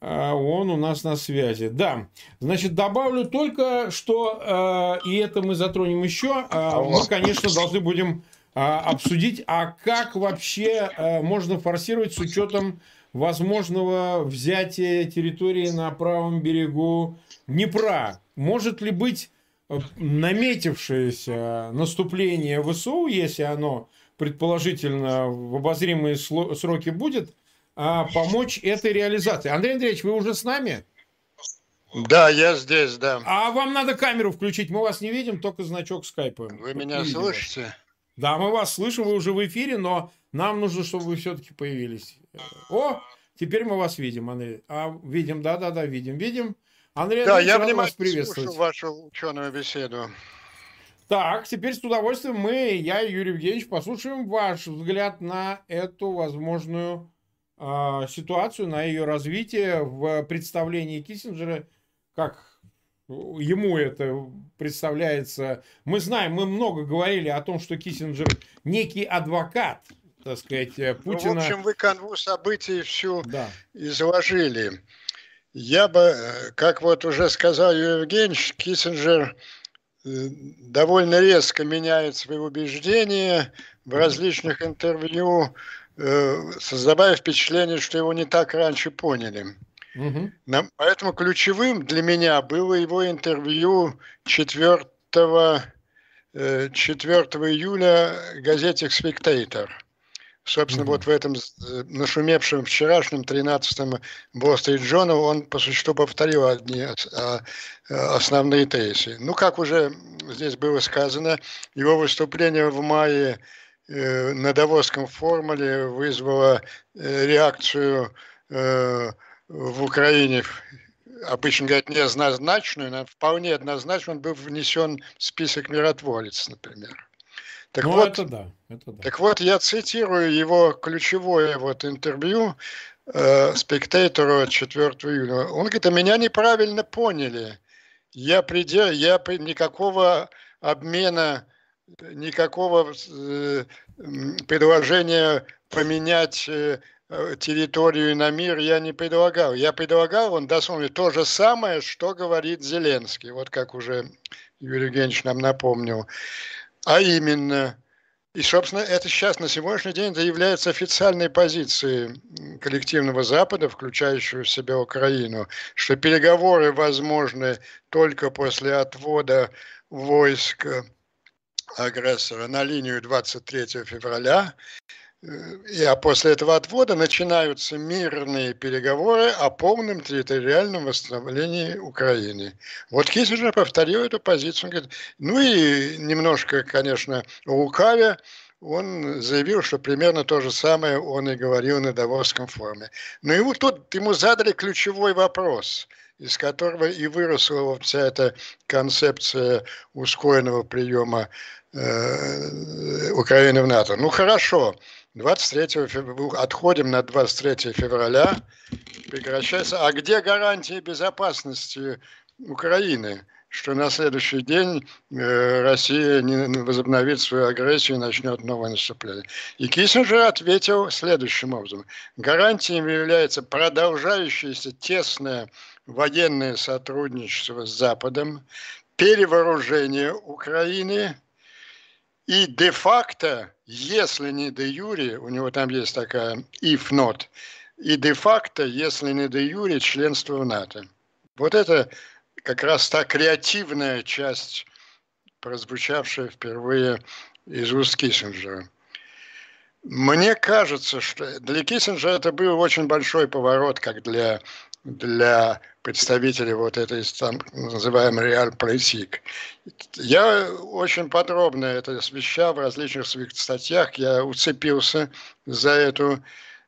А, он у нас на связи. Да, значит, добавлю только, что, э, и это мы затронем еще, мы, конечно, должны будем а, обсудить, а как вообще а, можно форсировать с учетом возможного взятия территории на правом берегу Днепра. Может ли быть э, наметившееся наступление ВСУ, если оно предположительно в обозримые сроки будет, а помочь этой реализации? Андрей Андреевич, вы уже с нами? Да, я здесь, да. А вам надо камеру включить, мы вас не видим, только значок скайпа. Вы меня слышите? Да, мы вас слышим, вы уже в эфире, но нам нужно, чтобы вы все-таки появились. О, теперь мы вас видим, Андрей. А, видим, да-да-да, видим, видим. Андрей, да, я внимательно вас приветствовать. слушаю вашу ученую беседу. Так, теперь с удовольствием мы, я и Юрий Евгеньевич, послушаем ваш взгляд на эту возможную э, ситуацию, на ее развитие в представлении Киссинджера, как ему это представляется. Мы знаем, мы много говорили о том, что Киссинджер некий адвокат, так сказать, э, Путина. Ну, в общем, вы канву событий всю да. изложили. Я бы, э, как вот уже сказал Юрий Евгеньевич, Киссинджер э, довольно резко меняет свои убеждения в различных интервью, создавая впечатление, что его не так раньше поняли. Угу. Поэтому ключевым для меня было его интервью 4, 4 э, июля газете «Спектейтор». Собственно, угу. вот в этом э, нашумевшем вчерашнем 13-м Wall Street Journal он по существу повторил одни а, основные тезисы. Ну, как уже здесь было сказано, его выступление в мае э, на Давосском формуле вызвало реакцию в Украине обычно говорят неоднозначную, но вполне однозначно он был внесен в список миротворец, например. Так ну, вот, это да, это да. Так вот, я цитирую его ключевое вот интервью э, спектатору 4 июля. Он говорит, а меня неправильно поняли. Я, придя, я никакого обмена, никакого э, предложения поменять Э, территорию на мир я не предлагал. Я предлагал, он дословно то же самое, что говорит Зеленский. Вот как уже Юрий Евгеньевич нам напомнил. А именно, и, собственно, это сейчас на сегодняшний день это является официальной позицией коллективного Запада, включающего в себя Украину, что переговоры возможны только после отвода войск агрессора на линию 23 февраля. А после этого отвода начинаются мирные переговоры о полном территориальном восстановлении Украины. Вот Киссинджер повторил эту позицию. Он говорит, ну и немножко, конечно, лукавя, он заявил, что примерно то же самое он и говорил на Давосском форуме. Но ему тут ему задали ключевой вопрос – из которого и выросла вся эта концепция ускоренного приема э, Украины в НАТО. Ну хорошо, 23 февраля, отходим на 23 февраля, прекращается. А где гарантии безопасности Украины? что на следующий день э, Россия не возобновит свою агрессию и начнет новое наступление. И Киссинджер ответил следующим образом. Гарантиями является продолжающееся тесное военное сотрудничество с Западом, перевооружение Украины и де-факто, если не де-юре, у него там есть такая if not, и де-факто, если не де-юре, членство в НАТО. Вот это как раз та креативная часть, прозвучавшая впервые из уст Киссинджера. Мне кажется, что для Киссинджера это был очень большой поворот, как для, для представителей вот этой там, называемой реаль-политик. Я очень подробно это освещал в различных своих статьях. Я уцепился за, эту,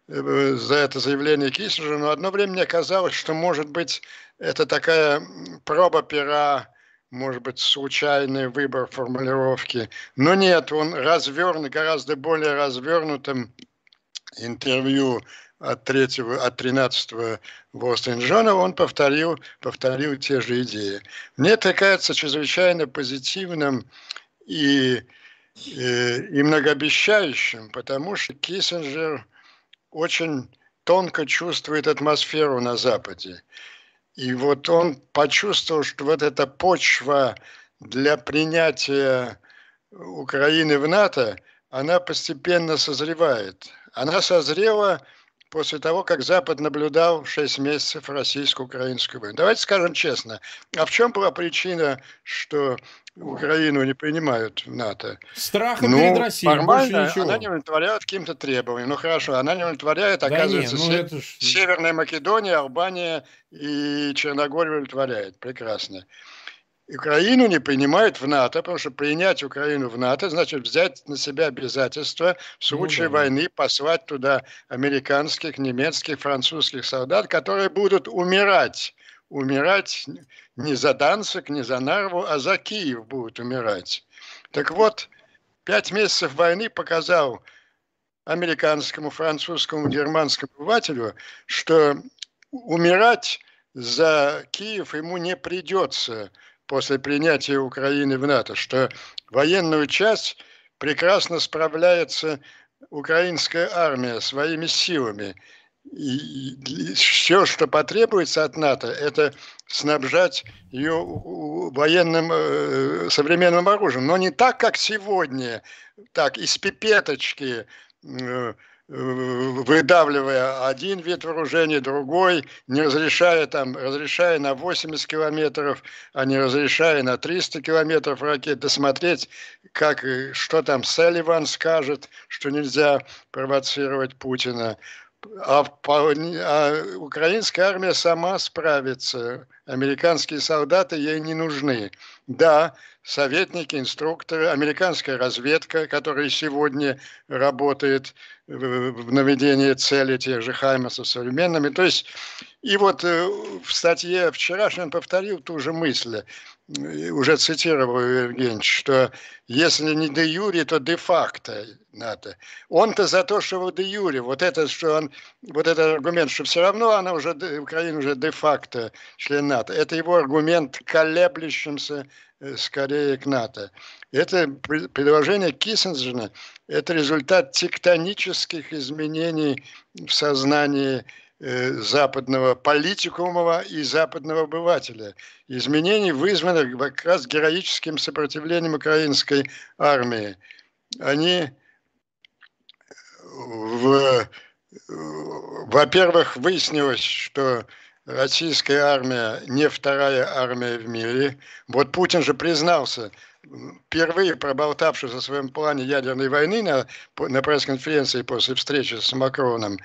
э, за это заявление Киссинджера, но одно время мне казалось, что, может быть, это такая проба пера, может быть, случайный выбор формулировки. Но нет, он развернут, гораздо более развернутым интервью от 3, от 13 Wall Джона он повторил, повторил те же идеи. Мне это кажется чрезвычайно позитивным и, и, и многообещающим, потому что Киссинджер очень тонко чувствует атмосферу на Западе. И вот он почувствовал, что вот эта почва для принятия Украины в НАТО, она постепенно созревает. Она созрела после того, как Запад наблюдал 6 месяцев российско-украинскую войну. Давайте скажем честно, а в чем была причина, что Украину не принимают в НАТО? Страх ну, перед Россией, нормально, она не удовлетворяет каким-то требованиям. Ну хорошо, она не удовлетворяет, да оказывается, нет, ну, ж... Северная Македония, Албания и Черногория удовлетворяет. Прекрасно. Украину не принимают в НАТО, потому что принять Украину в НАТО значит взять на себя обязательства в случае ну, да. войны послать туда американских, немецких, французских солдат, которые будут умирать. Умирать не за Данцик, не за Нарву, а за Киев будут умирать. Так вот, пять месяцев войны показал американскому, французскому, германскому обывателю, что умирать за Киев ему не придется – после принятия Украины в НАТО, что военную часть прекрасно справляется украинская армия своими силами. И, все, что потребуется от НАТО, это снабжать ее военным э, современным оружием. Но не так, как сегодня, так, из пипеточки, э, выдавливая один вид вооружения, другой, не разрешая там, разрешая на 80 километров, а не разрешая на 300 километров ракет, досмотреть, как, что там Селливан скажет, что нельзя провоцировать Путина. А, а украинская армия сама справится. Американские солдаты ей не нужны. Да, советники, инструкторы, американская разведка, которая сегодня работает в наведении цели тех же Хаймасов современными. То есть, и вот э, в статье вчерашней повторил ту же мысль, уже цитировал Евгений, что если не де юре, то де факто НАТО. Он-то за то, что де юре, вот это, что он, вот этот аргумент, что все равно она уже, Украина уже де факто член НАТО, это его аргумент колеблющимся э, скорее к НАТО. Это предложение Киссинджера – это результат тектонических изменений в сознании э, западного политикумова и западного обывателя. Изменений вызваны как раз героическим сопротивлением украинской армии. Они в во-первых, выяснилось, что российская армия не вторая армия в мире. Вот Путин же признался, впервые проболтавшись о своем плане ядерной войны на, на пресс-конференции после встречи с Макроном,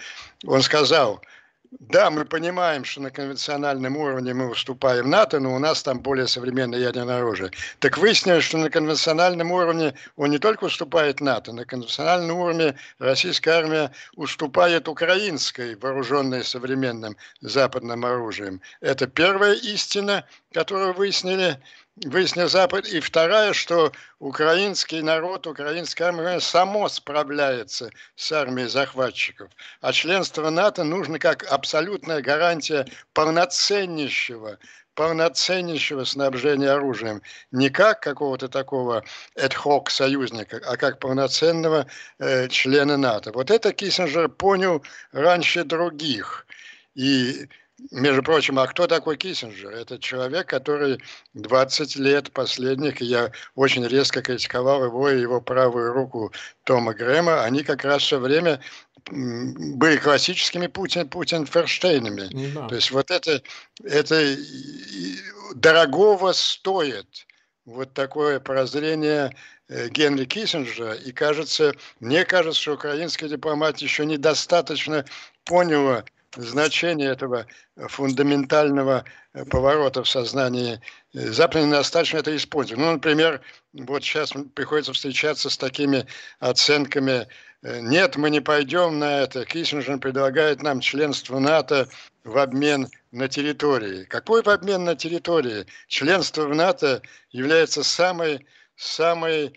он сказал – да, мы понимаем, что на конвенциональном уровне мы уступаем НАТО, но у нас там более современное ядерное оружие. Так выяснилось, что на конвенциональном уровне он не только уступает НАТО, на конвенциональном уровне российская армия уступает украинской, вооруженной современным западным оружием. Это первая истина, которую выяснили выяснил Запад. И вторая, что украинский народ, украинская армия само справляется с армией захватчиков. А членство НАТО нужно как абсолютная гарантия полноценнейшего полноценнейшего снабжения оружием. Не как какого-то такого ad-hoc союзника, а как полноценного э, члена НАТО. Вот это Киссинджер понял раньше других. И между прочим, а кто такой Киссинджер? Это человек, который 20 лет последних, я очень резко критиковал его и его правую руку Тома Грэма, они как раз все время были классическими Путин, Путин Ферштейнами. Да. То есть вот это, это дорогого стоит вот такое прозрение э, Генри Киссинджера. И кажется, мне кажется, что украинская дипломатия еще недостаточно поняла, значение этого фундаментального э, поворота в сознании э, Запада недостаточно это использовать. Ну, например, вот сейчас приходится встречаться с такими оценками э, нет, мы не пойдем на это. Киссинджер предлагает нам членство НАТО в обмен на территории. Какой в обмен на территории? Членство в НАТО является самой, самой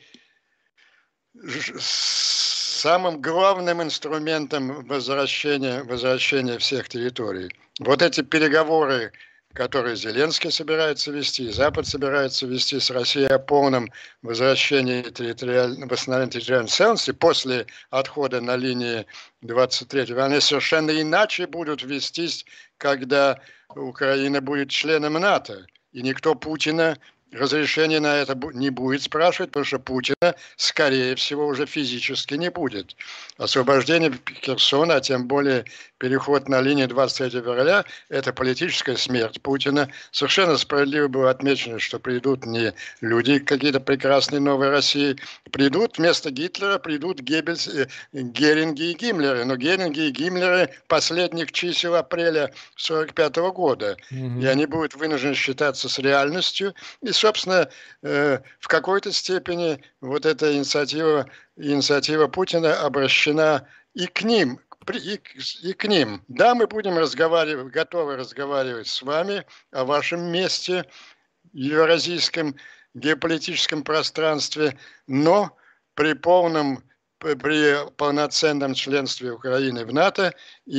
самым главным инструментом возвращения, возвращения всех территорий. Вот эти переговоры, которые Зеленский собирается вести, Запад собирается вести с Россией о полном возвращении территориального, восстановлении территориальной целостности после отхода на линии 23 они совершенно иначе будут вестись, когда Украина будет членом НАТО. И никто Путина разрешения на это не будет спрашивать, потому что Путина, скорее всего, уже физически не будет. Освобождение Херсона, а тем более переход на линию 23 февраля – это политическая смерть Путина. Совершенно справедливо было отмечено, что придут не люди какие-то прекрасные новые России, придут вместо Гитлера, придут Геббельс, э, Геринги и Гиммлеры. Но Геринги и Гиммлеры последних чисел апреля 1945 года. Угу. И они будут вынуждены считаться с реальностью и собственно, э, в какой-то степени вот эта инициатива, инициатива Путина обращена и к ним, и, и к ним. Да, мы будем разговаривать, готовы разговаривать с вами о вашем месте в евразийском геополитическом пространстве, но при полном при полноценном членстве Украины в НАТО и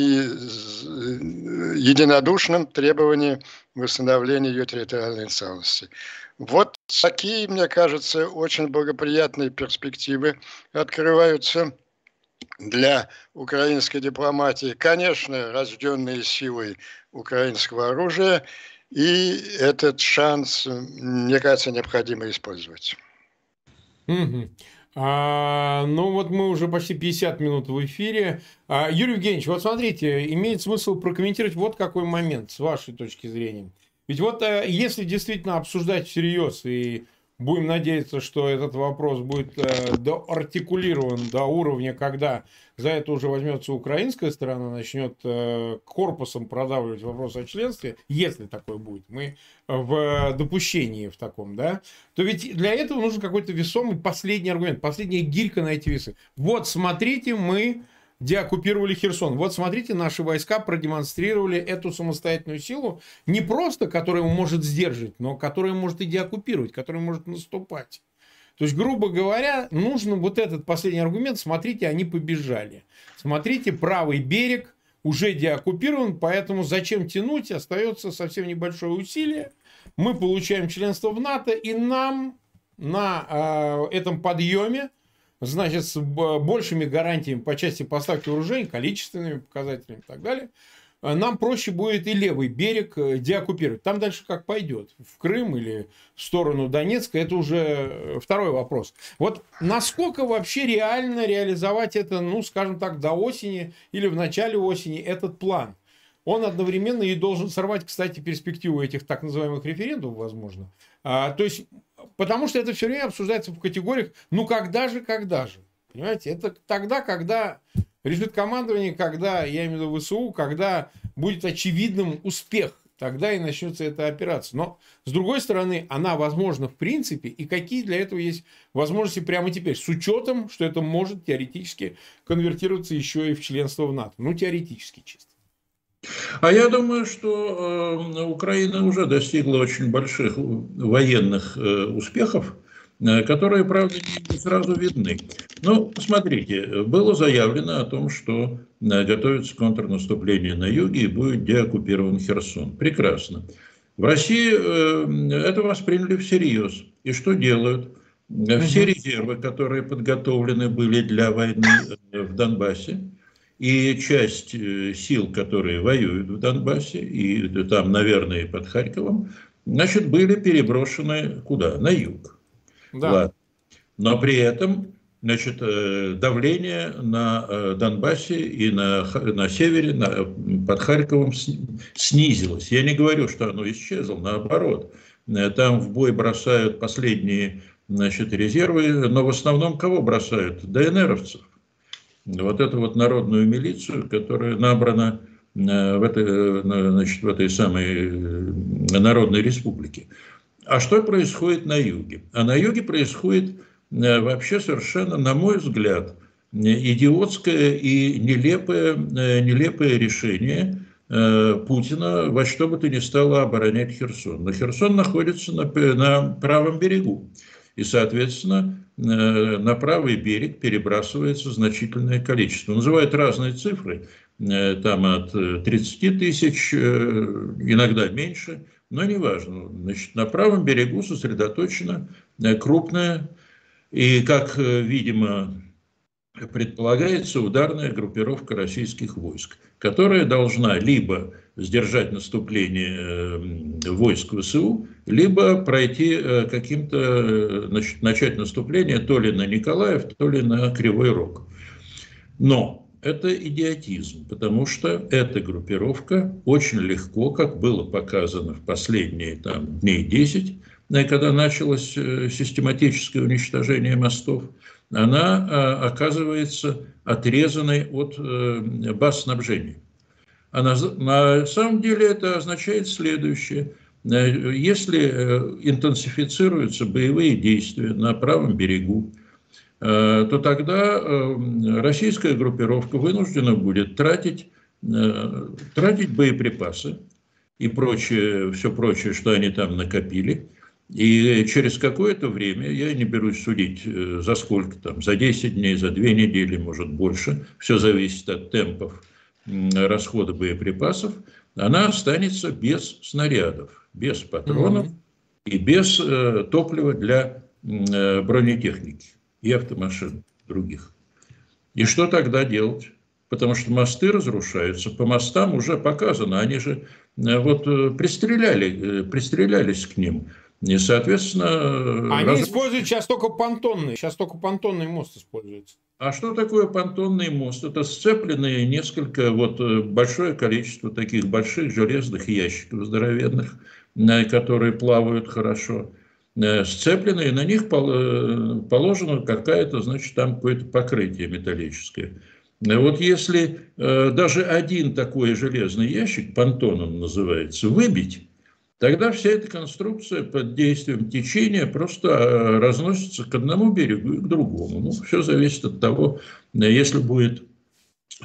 единодушном требовании восстановления ее территориальной целостности. Вот такие, мне кажется, очень благоприятные перспективы открываются для украинской дипломатии. Конечно, рожденные силой украинского оружия, и этот шанс, мне кажется, необходимо использовать. Угу. А, ну вот мы уже почти 50 минут в эфире. А, Юрий Евгеньевич, вот смотрите, имеет смысл прокомментировать вот какой момент с вашей точки зрения. Ведь вот э, если действительно обсуждать всерьез и будем надеяться, что этот вопрос будет э, доартикулирован до уровня, когда за это уже возьмется украинская сторона, начнет э, корпусом продавливать вопрос о членстве, если такое будет, мы в допущении в таком, да, то ведь для этого нужен какой-то весомый последний аргумент, последняя гирька на эти весы. Вот, смотрите, мы деоккупировали Херсон. Вот смотрите, наши войска продемонстрировали эту самостоятельную силу, не просто, которая может сдерживать, но которая может и деоккупировать, которая может наступать. То есть, грубо говоря, нужно вот этот последний аргумент, смотрите, они побежали. Смотрите, правый берег уже деоккупирован, поэтому зачем тянуть, остается совсем небольшое усилие. Мы получаем членство в НАТО, и нам на э, этом подъеме значит, с большими гарантиями по части поставки вооружений, количественными показателями и так далее, нам проще будет и левый берег э, деоккупировать. Там дальше как пойдет, в Крым или в сторону Донецка, это уже э, второй вопрос. Вот насколько вообще реально реализовать это, ну, скажем так, до осени или в начале осени этот план? Он одновременно и должен сорвать, кстати, перспективу этих так называемых референдумов, возможно. А, то есть, потому что это все время обсуждается в категориях, ну, когда же, когда же. Понимаете, это тогда, когда решит командование, когда, я имею в виду ВСУ, когда будет очевидным успех, тогда и начнется эта операция. Но, с другой стороны, она возможна в принципе, и какие для этого есть возможности прямо теперь, с учетом, что это может теоретически конвертироваться еще и в членство в НАТО. Ну, теоретически чисто. А я думаю, что э, Украина уже достигла очень больших военных э, успехов Э, которые, правда, не сразу видны. Ну, смотрите, было заявлено о том, что э, готовится контрнаступление на юге и будет деоккупирован Херсон. Прекрасно. В России э, это восприняли всерьез. И что делают? Все резервы, которые подготовлены были для войны в Донбассе, и часть сил, которые воюют в Донбассе, и там, наверное, под Харьковом, значит, были переброшены куда? На юг. Да. Ладно. Но при этом значит, э, давление на э, Донбассе и на, на севере, на, под Харьковом снизилось. Я не говорю, что оно исчезло, наоборот. Э, там в бой бросают последние значит, резервы, но в основном кого бросают? ДНРовцев. Вот эту вот народную милицию, которая набрана в этой, значит, в этой самой Народной Республике. А что происходит на юге? А на юге происходит э, вообще совершенно, на мой взгляд, идиотское и нелепое, э, нелепое решение э, Путина во что бы то ни стало оборонять Херсон. Но Херсон находится на, на правом берегу. И, соответственно, на правый берег перебрасывается значительное количество. Называют разные цифры, там от 30 тысяч, иногда меньше – но неважно. Значит, на правом берегу сосредоточена э, крупная и, как, э, видимо, предполагается, ударная группировка российских войск, которая должна либо сдержать наступление э, войск ВСУ, либо пройти каким-то, значит, начать наступление то ли на Николаев, то ли на Кривой Рог. Но это идиотизм, потому что эта группировка очень легко, как было показано в последние там, дней 10, э, когда началось э, систематическое уничтожение мостов, она э, оказывается отрезанной от баз снабжения. А на, на самом деле это означает следующее. Если интенсифицируются боевые действия на правом берегу, Э, то тогда э, российская группировка вынуждена будет тратить, э, тратить боеприпасы и прочее, все прочее, что они там накопили. И через какое-то время, я не берусь судить, за сколько там, за 10 дней, за 2 недели, может больше, все зависит от темпов расхода боеприпасов, она останется без снарядов, без патронов mm-hmm. и без э, топлива для э, бронетехники и автомашин других. И что тогда делать? Потому что мосты разрушаются, по мостам уже показано, они же э, вот э, пристреляли, э, пристрелялись к ним. И, соответственно... Они раз... используют сейчас только понтонный, сейчас только понтонный мост используется. А что такое понтонный мост? Это сцепленные несколько, вот большое количество таких больших железных ящиков здоровенных, которые плавают хорошо. Э, сцеплены, и на них э, положено какая-то, значит, там какое-то покрытие металлическое. Э, вот если даже один такой железный ящик, понтоном называется, выбить, тогда вся эта конструкция под действием течения просто разносится к одному берегу и к другому. Ну, все зависит от того, если будет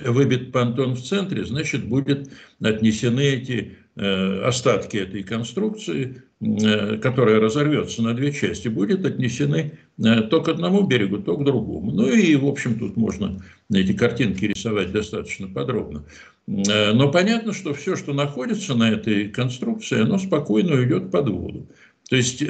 выбит понтон в центре, значит, будут отнесены эти Э, остатки этой конструкции, э, которая разорвется на две части, будет отнесены э, то к одному берегу, то к другому. Ну и, в общем, тут можно эти картинки рисовать достаточно подробно. Но понятно, что все, что находится на этой конструкции, оно спокойно уйдет под воду. То есть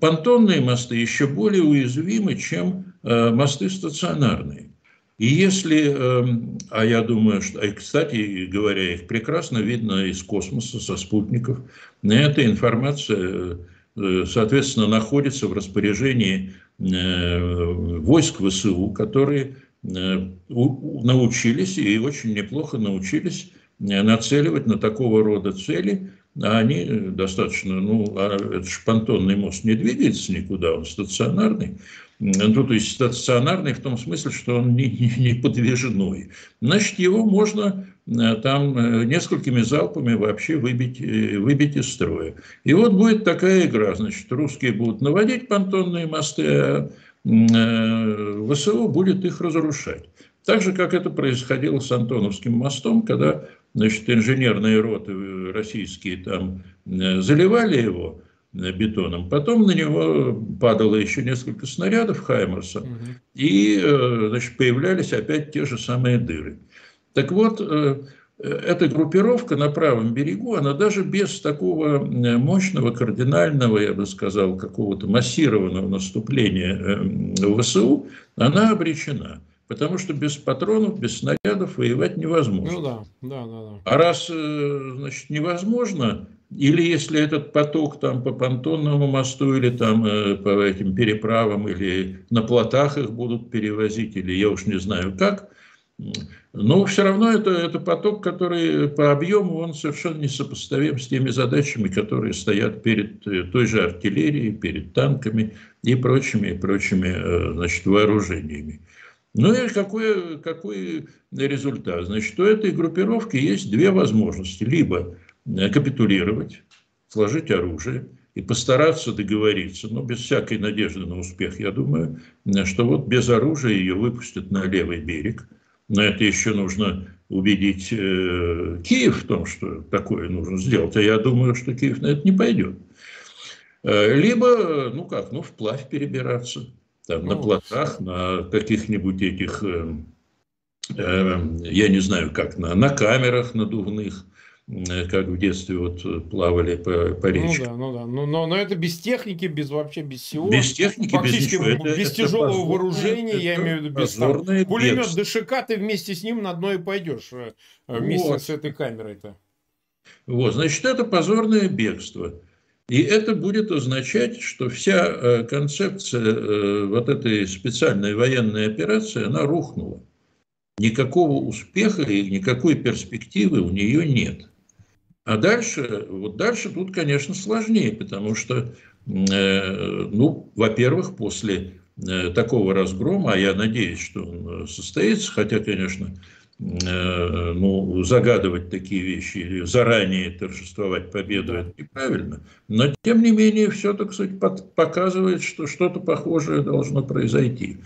понтонные мосты еще более уязвимы, чем мосты стационарные. И если, эм, а я думаю, что, и, кстати говоря, их прекрасно видно из космоса, со спутников, эта информация, э, соответственно, находится в распоряжении э, войск ВСУ, которые э, научились и очень неплохо научились нацеливать на такого рода цели, а они достаточно, ну, а этот шпантонный мост не двигается никуда, он стационарный, ну, то есть стационарный в том смысле, что он не, не, не подвижной. Значит, его можно э, там э, несколькими залпами вообще выбить, э, выбить из строя. И вот будет такая игра, значит, русские будут наводить понтонные мосты, а ВСУ будет их разрушать. Так же, как это происходило с Антоновским мостом, когда значит, инженерные роты российские там заливали его, бетоном. Потом на него падало еще несколько снарядов Хаймерса, угу. и э, значит, появлялись опять те же самые дыры. Так вот, э, эта группировка на правом берегу, она даже без такого мощного, кардинального, я бы сказал, какого-то массированного наступления э, ВСУ, она обречена. Потому что без патронов, без снарядов воевать невозможно. Ну да, да, да. да. А раз, значит, невозможно, или если этот поток там по понтонному мосту, или там э, по этим переправам, или на плотах их будут перевозить, или я уж не знаю как, но все равно это, это поток, который по объему он совершенно несопоставим с теми задачами, которые стоят перед э, той же артиллерией, перед танками и прочими, и прочими э, значит, вооружениями. Ну и какой, какой результат? Значит, у этой группировки есть две возможности. Либо Э, капитулировать, сложить оружие и постараться договориться, но без всякой надежды на успех, я думаю, э, что вот без оружия ее выпустят на левый берег. Но это еще нужно убедить э, Киев в том, что такое нужно сделать. А я думаю, что Киев на это не пойдет. Э, либо, ну как, ну вплавь перебираться. Там, на ну, плотах, на каких-нибудь этих, э, э, я не знаю как, на, на камерах надувных, как в детстве вот э, плавали по, по речке. Ну да, ну да. Но, но, но это без техники, без вообще без всего. Без техники, без ничего. Это, без это тяжелого вооружения, я имею в виду, без там, пулемет ДШК, ты вместе с ним на дно и пойдешь э, вместе вот. с этой камерой-то. Вот, значит, это позорное бегство. И это будет означать, что вся концепция вот этой специальной военной операции, она рухнула. Никакого успеха и никакой перспективы у нее нет. А дальше, вот дальше тут, конечно, сложнее, потому что, э, ну, во-первых, после э, такого разгрома, а я надеюсь, что он э, состоится, хотя, конечно, э, ну, загадывать такие вещи или заранее торжествовать победу, это неправильно. Но, тем не менее, все, так сказать, под, показывает, что что-то похожее должно произойти.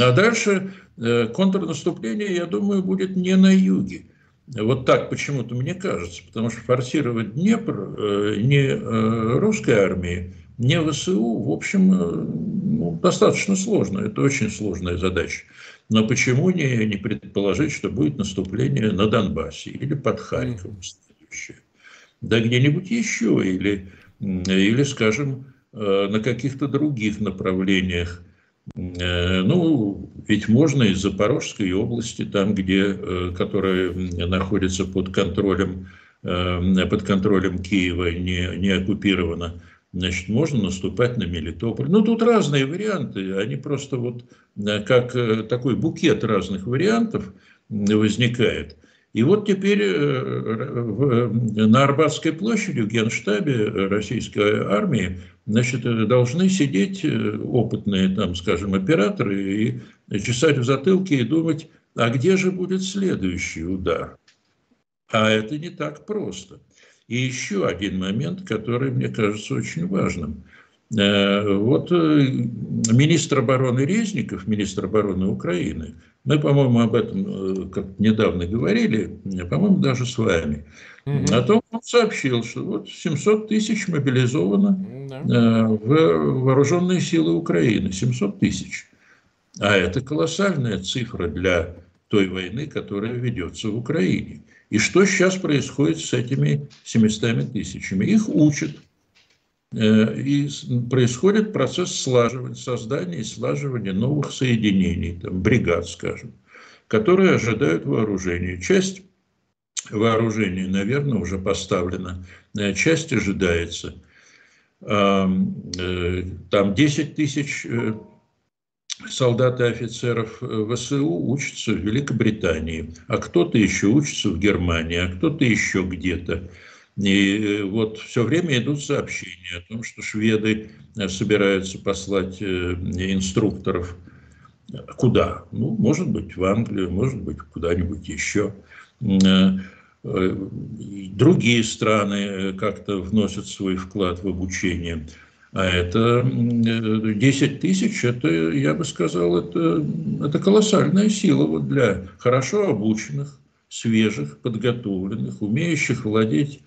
А дальше э, контрнаступление, я думаю, будет не на юге, вот так почему-то мне кажется, потому что форсировать Днепр э, не э, русской армии, не ВСУ, в общем, э, ну, достаточно сложно. Это очень сложная задача. Но почему не, не предположить, что будет наступление на Донбассе или под Харьковом следующее? Да где-нибудь еще, или, или скажем, на каких-то других направлениях ну, ведь можно из Запорожской области, там, где, э, которая находится под контролем, э, под контролем Киева, не, не оккупирована, значит, можно наступать на Мелитополь. Ну, тут разные варианты, они просто вот как такой букет разных вариантов возникает. И вот теперь на Арбатской площади в Генштабе российской армии значит, э, должны сидеть э, опытные, там, скажем, операторы и чесать в затылке и думать, а где же будет следующий удар? А это не так просто. И еще один момент, который мне кажется очень важным. Э, вот министр обороны Резников, министр обороны Украины, мы, по-моему, об этом как недавно говорили, по-моему, даже с вами – Угу. О том он сообщил, что вот 700 тысяч мобилизовано. Э, в вооруженные силы Украины. 700 тысяч. А это колоссальная цифра для той войны, которая ведется в Украине. И что сейчас происходит с этими 700 тысячами? Их учат. Э, и происходит процесс слаживания, создания и слаживания новых соединений, там, бригад, скажем. которые ожидают вооружения. Часть вооружения, наверное, уже поставлена, э, часть ожидается. Э, там 10 тысяч солдат и офицеров ВСУ учатся в Великобритании, а кто-то еще учится в Германии, а кто-то еще где-то. И вот все время идут сообщения о том, что шведы собираются послать инструкторов Куда? Ну, может быть, в Англию, может быть, куда-нибудь еще. Э, э, другие страны как-то вносят свой вклад в обучение. А это 10 тысяч, это, я бы сказал, это, это колоссальная сила вот для хорошо обученных, свежих, подготовленных, умеющих владеть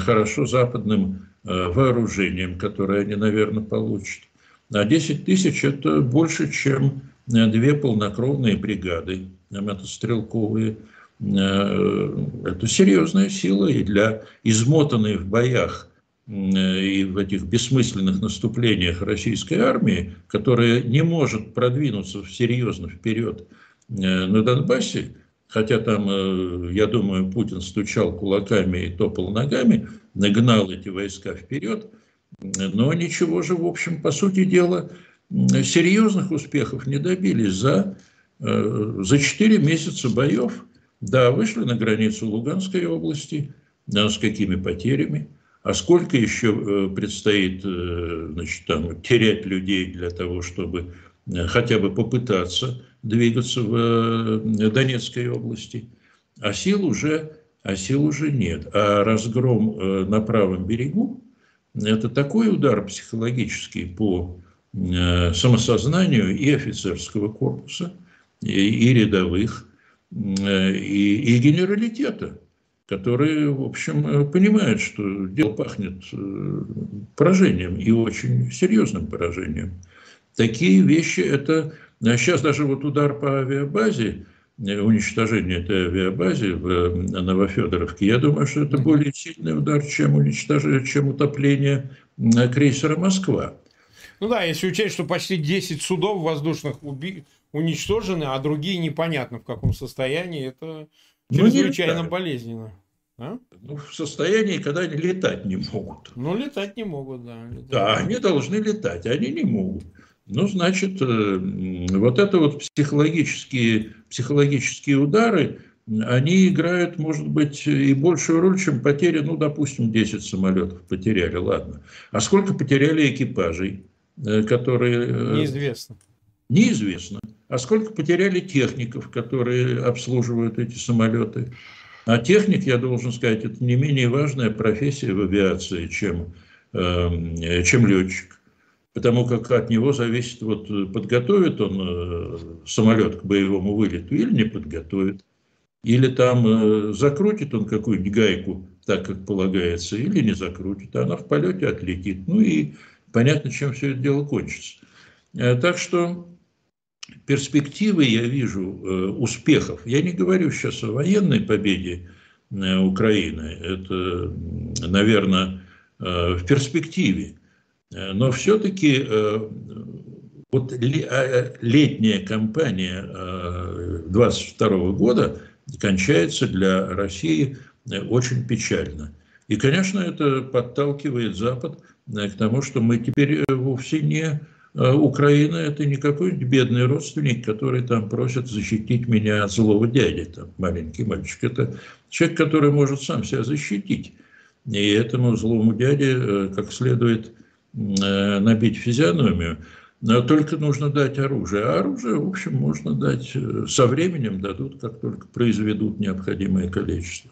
хорошо западным э, вооружением, которое они, наверное, получат. А 10 тысяч – это больше, чем две полнокровные бригады мотострелковые. Э, это серьезная сила и для измотанной в боях э, и в этих бессмысленных наступлениях российской армии, которая не может продвинуться серьезно вперед э, на Донбассе, хотя там, я думаю, Путин стучал кулаками и топал ногами, нагнал эти войска вперед, но ничего же, в общем, по сути дела, серьезных успехов не добились за, э, за 4 месяца боев. Да, вышли на границу Луганской области, с какими потерями. А сколько еще э, предстоит э, значит, там, терять людей для того, чтобы хотя бы попытаться двигаться в Донецкой области. А сил уже, а сил уже нет. А разгром на правом берегу – это такой удар психологический по Э, самосознанию и офицерского корпуса, и, рядовых, э, и, и генералитета, которые, в общем, э, понимают, что дело пахнет поражением и очень серьезным поражением. Такие вещи это... Сейчас даже вот удар по авиабазе, уничтожение этой авиабазы в Новофедоровке, я думаю, что это более сильный удар, чем, уничтожение, чем утопление крейсера «Москва». Ну да, если учесть, что почти 10 судов воздушных уби... уничтожены, а другие непонятно в каком состоянии, это ну, чрезвычайно ну, болезненно. А? Ну, в состоянии, когда они летать не могут. Ну, летать не могут, да. Летать. Да, они должны летать, они не могут. Ну, значит, э, вот это вот психологические, психологические удары, они играют, может быть, и большую роль, чем потери, ну, допустим, 10 самолетов потеряли, ладно. А сколько потеряли экипажей? Э, которые... Э, Неизвестно. Неизвестно. А сколько потеряли техников, которые обслуживают эти самолеты? А техник, я должен сказать, это не менее важная профессия в авиации, чем, э, чем летчик. Потому как от него зависит, вот подготовит он самолет к боевому вылету или не подготовит. Или там закрутит он какую-нибудь гайку так, как полагается, или не закрутит, а она в полете отлетит. Ну и понятно, чем все это дело кончится. Э, так что перспективы я вижу э, успехов. Я не говорю сейчас о военной победе э, Украины. Это, наверное, в перспективе. Но все-таки вот летняя кампания 22 года кончается для России очень печально. И, конечно, это подталкивает Запад к тому, что мы теперь э, вовсе не э, Украина, это не какой-нибудь бедный родственник, который там просит защитить меня от злого дяди, там, маленький мальчик. Это человек, который может сам себя защитить. И этому злому дяде э, как следует набить физиономию. Но только нужно дать оружие. А оружие, в общем, можно дать со временем, дадут, как только произведут необходимое количество.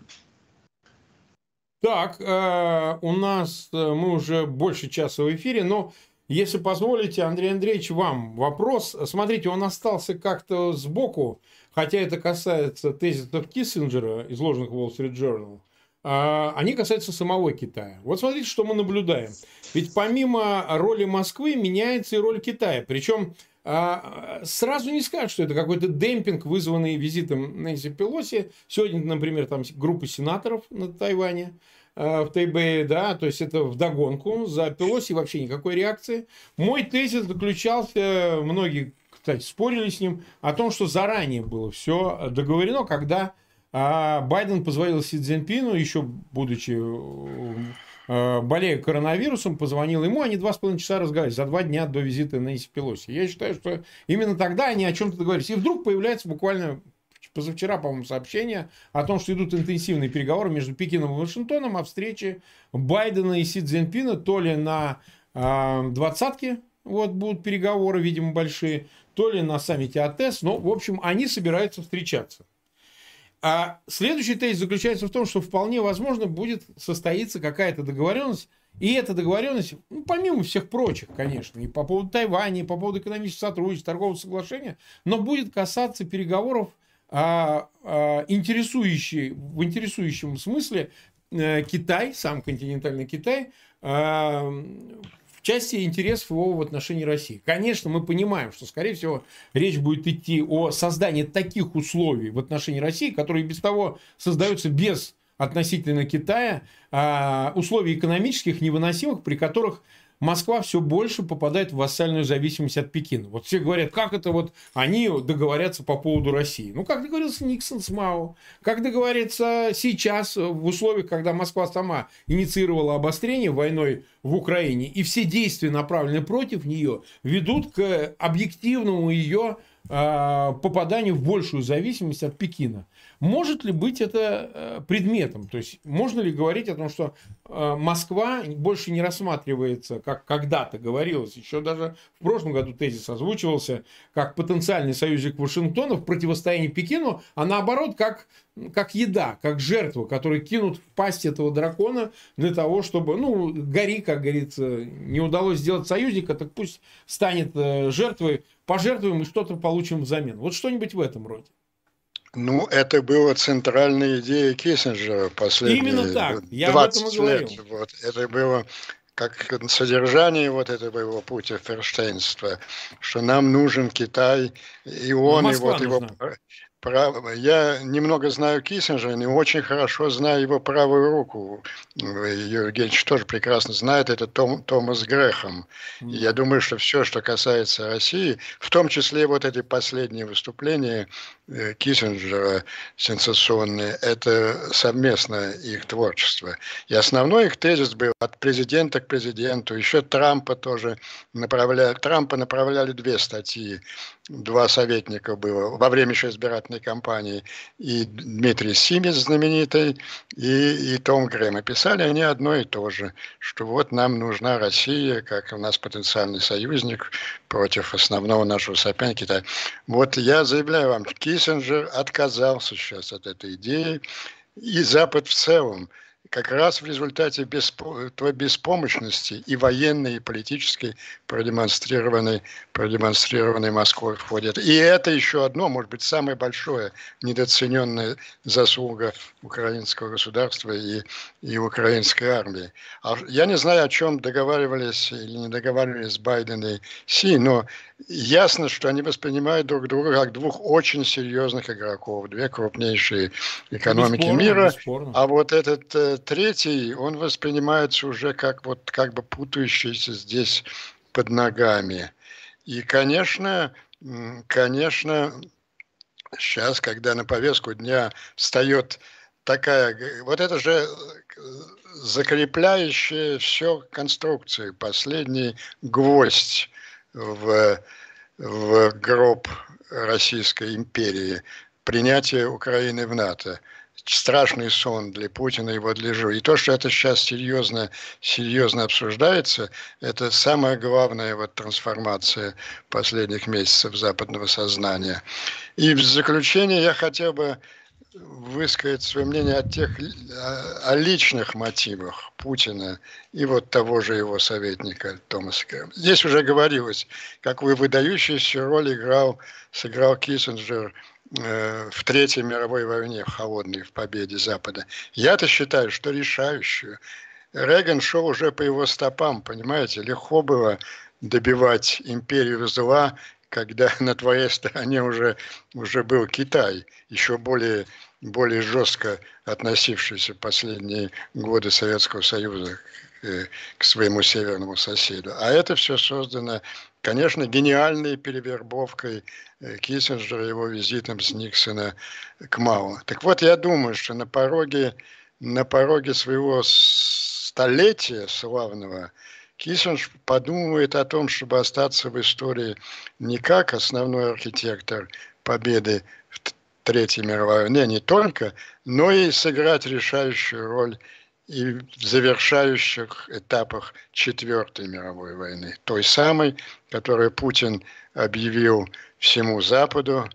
Так, э, у нас э, мы уже больше часа в эфире, но если позволите, Андрей Андреевич, вам вопрос. Смотрите, он остался как-то сбоку, хотя это касается тезисов Киссинджера, изложенных в Wall Street Journal. Э, они касаются самого Китая. Вот смотрите, что мы наблюдаем. Ведь помимо роли Москвы меняется и роль Китая. Причем э, сразу не скажут, что это какой-то демпинг, вызванный визитом Нэнси Пелоси. Сегодня, например, там группа сенаторов на Тайване. В Тайбэе, да, то есть это в догонку за Пелоси вообще никакой реакции. Мой тезис заключался, многие кстати, спорили с ним о том, что заранее было все договорено, когда а, Байден позвонил Си Цзиньпину, еще будучи э, болея коронавирусом, позвонил ему, они два с половиной часа разговаривали за два дня до визита Нэнси Пелоси. Я считаю, что именно тогда они о чем-то договорились. И вдруг появляется буквально позавчера, по-моему, сообщение о том, что идут интенсивные переговоры между Пекином и Вашингтоном о встрече Байдена и Си Цзиньпина то ли на э, двадцатке, вот будут переговоры, видимо, большие, то ли на саммите АТЭС, но, в общем, они собираются встречаться. А следующий тезис заключается в том, что вполне возможно будет состоиться какая-то договоренность, и эта договоренность, ну, помимо всех прочих, конечно, и по поводу Тайваня, и по поводу экономического сотрудничества, торгового соглашения, но будет касаться переговоров а, а, интересующий, в интересующем смысле а, Китай, сам континентальный Китай, а, части интересов его в отношении России. Конечно, мы понимаем, что, скорее всего, речь будет идти о создании таких условий в отношении России, которые без того создаются без относительно Китая, а, условий экономических невыносимых, при которых Москва все больше попадает в вассальную зависимость от Пекина. Вот все говорят, как это вот они договорятся по поводу России. Ну, как договорился Никсон с Мао, как договорится сейчас в условиях, когда Москва сама инициировала обострение войной в Украине, и все действия, направленные против нее, ведут к объективному ее а, попаданию в большую зависимость от Пекина. Может ли быть это э, предметом? То есть, можно ли говорить о том, что э, Москва больше не рассматривается, как когда-то говорилось, еще даже в прошлом году тезис озвучивался, как потенциальный союзник Вашингтона в противостоянии Пекину, а наоборот, как, как еда, как жертва, которую кинут в пасть этого дракона для того, чтобы, ну, гори, как говорится, не удалось сделать союзника, так пусть станет э, жертвой, пожертвуем и что-то получим взамен. Вот что-нибудь в этом роде. Ну, это была центральная идея Киссинджера последние Именно так. Я 20 лет. Вот. Это было как содержание вот этого его пути ферштейнства, что нам нужен Китай, и он, и вот нужна. его право. Я немного знаю Киссинджера, и очень хорошо знаю его правую руку. Евгеньевич тоже прекрасно знает, это Том, Томас Грехом. Mm. Я думаю, что все, что касается России, в том числе вот эти последние выступления э, Киссинджера сенсационные, это совместное их творчество. И основной их тезис был от президента к президенту. Еще Трампа тоже направляли, Трампа направляли две статьи два советника было во время еще избирательной кампании, и Дмитрий Симец знаменитый, и, и Том Грэм. И писали они одно и то же, что вот нам нужна Россия, как у нас потенциальный союзник против основного нашего соперника Китая. Вот я заявляю вам, Киссинджер отказался сейчас от этой идеи, и Запад в целом – как раз в результате беспо той беспомощности и военной, и политической, продемонстрированной, продемонстрированной Москвой в ходе. И это еще одно, может быть, самое большое недооцененная заслуга украинского государства и, и украинской армии. А я не знаю, о чем договаривались или не договаривались Байден и Си, но ясно, что они воспринимают друг друга как двух очень серьезных игроков, две крупнейшие экономики бесспорно, мира. Бесспорно. А вот этот э, третий, он воспринимается уже как вот как бы путающийся здесь под ногами. И, конечно, конечно, сейчас, когда на повестку дня встает такая, вот это же э, закрепляющая все конструкции, последний гвоздь в, в гроб Российской империи, принятие Украины в НАТО. Страшный сон для Путина и его для И то, что это сейчас серьезно, серьезно обсуждается, это самая главная вот трансформация последних месяцев западного сознания. И в заключение я хотел бы высказать свое мнение о тех о, личных мотивах Путина и вот того же его советника Томаса. Здесь уже говорилось, какую выдающуюся роль играл, сыграл Киссинджер в Третьей мировой войне, в холодной, в победе Запада. Я-то считаю, что решающую. Реган шел уже по его стопам, понимаете, легко было добивать империю зла когда на твоей стороне уже, уже был Китай, еще более, более жестко относившийся в последние годы Советского Союза э, к своему северному соседу. А это все создано, конечно, гениальной перевербовкой э, Киссинджера, его визитом с Никсона к Мау. Так вот, я думаю, что на пороге, на пороге своего столетия славного Киссинджер подумывает о том, чтобы остаться в истории не как основной архитектор победы в Третьей мировой войне не только, но и сыграть решающую роль и в завершающих этапах Четвертой мировой войны, той самой, которую Путин объявил всему Западу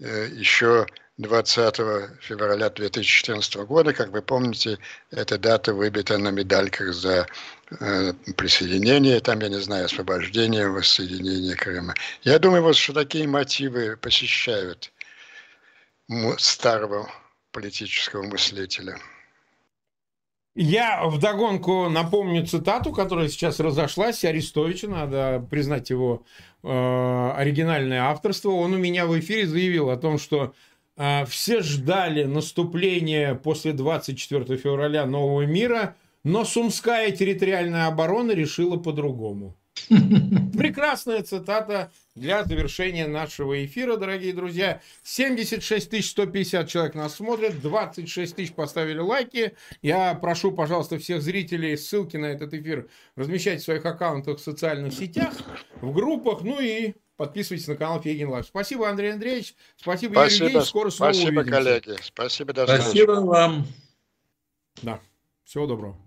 э, еще 20 февраля 2014 года. Как вы помните, эта дата выбита на медальках за э, присоединение, там, я не знаю, освобождение, воссоединение Крыма. Я думаю, вот что такие мотивы посещают старого политического мыслителя. Я вдогонку напомню цитату, которая сейчас разошлась, Арестовича, надо признать его э, оригинальное авторство. Он у меня в эфире заявил о том, что э, все ждали наступления после 24 февраля нового мира, но Сумская территориальная оборона решила по-другому. Прекрасная цитата для завершения нашего эфира, дорогие друзья. 76 150 человек нас смотрят, 26 тысяч поставили лайки. Я прошу, пожалуйста, всех зрителей ссылки на этот эфир размещать в своих аккаунтах в социальных сетях, в группах, ну и подписывайтесь на канал Фегин Лайв. Спасибо, Андрей Андреевич. Спасибо, спасибо Юрий Ильич. Скоро снова Спасибо, увидимся. коллеги. Спасибо, до Спасибо вам. Да. Всего доброго.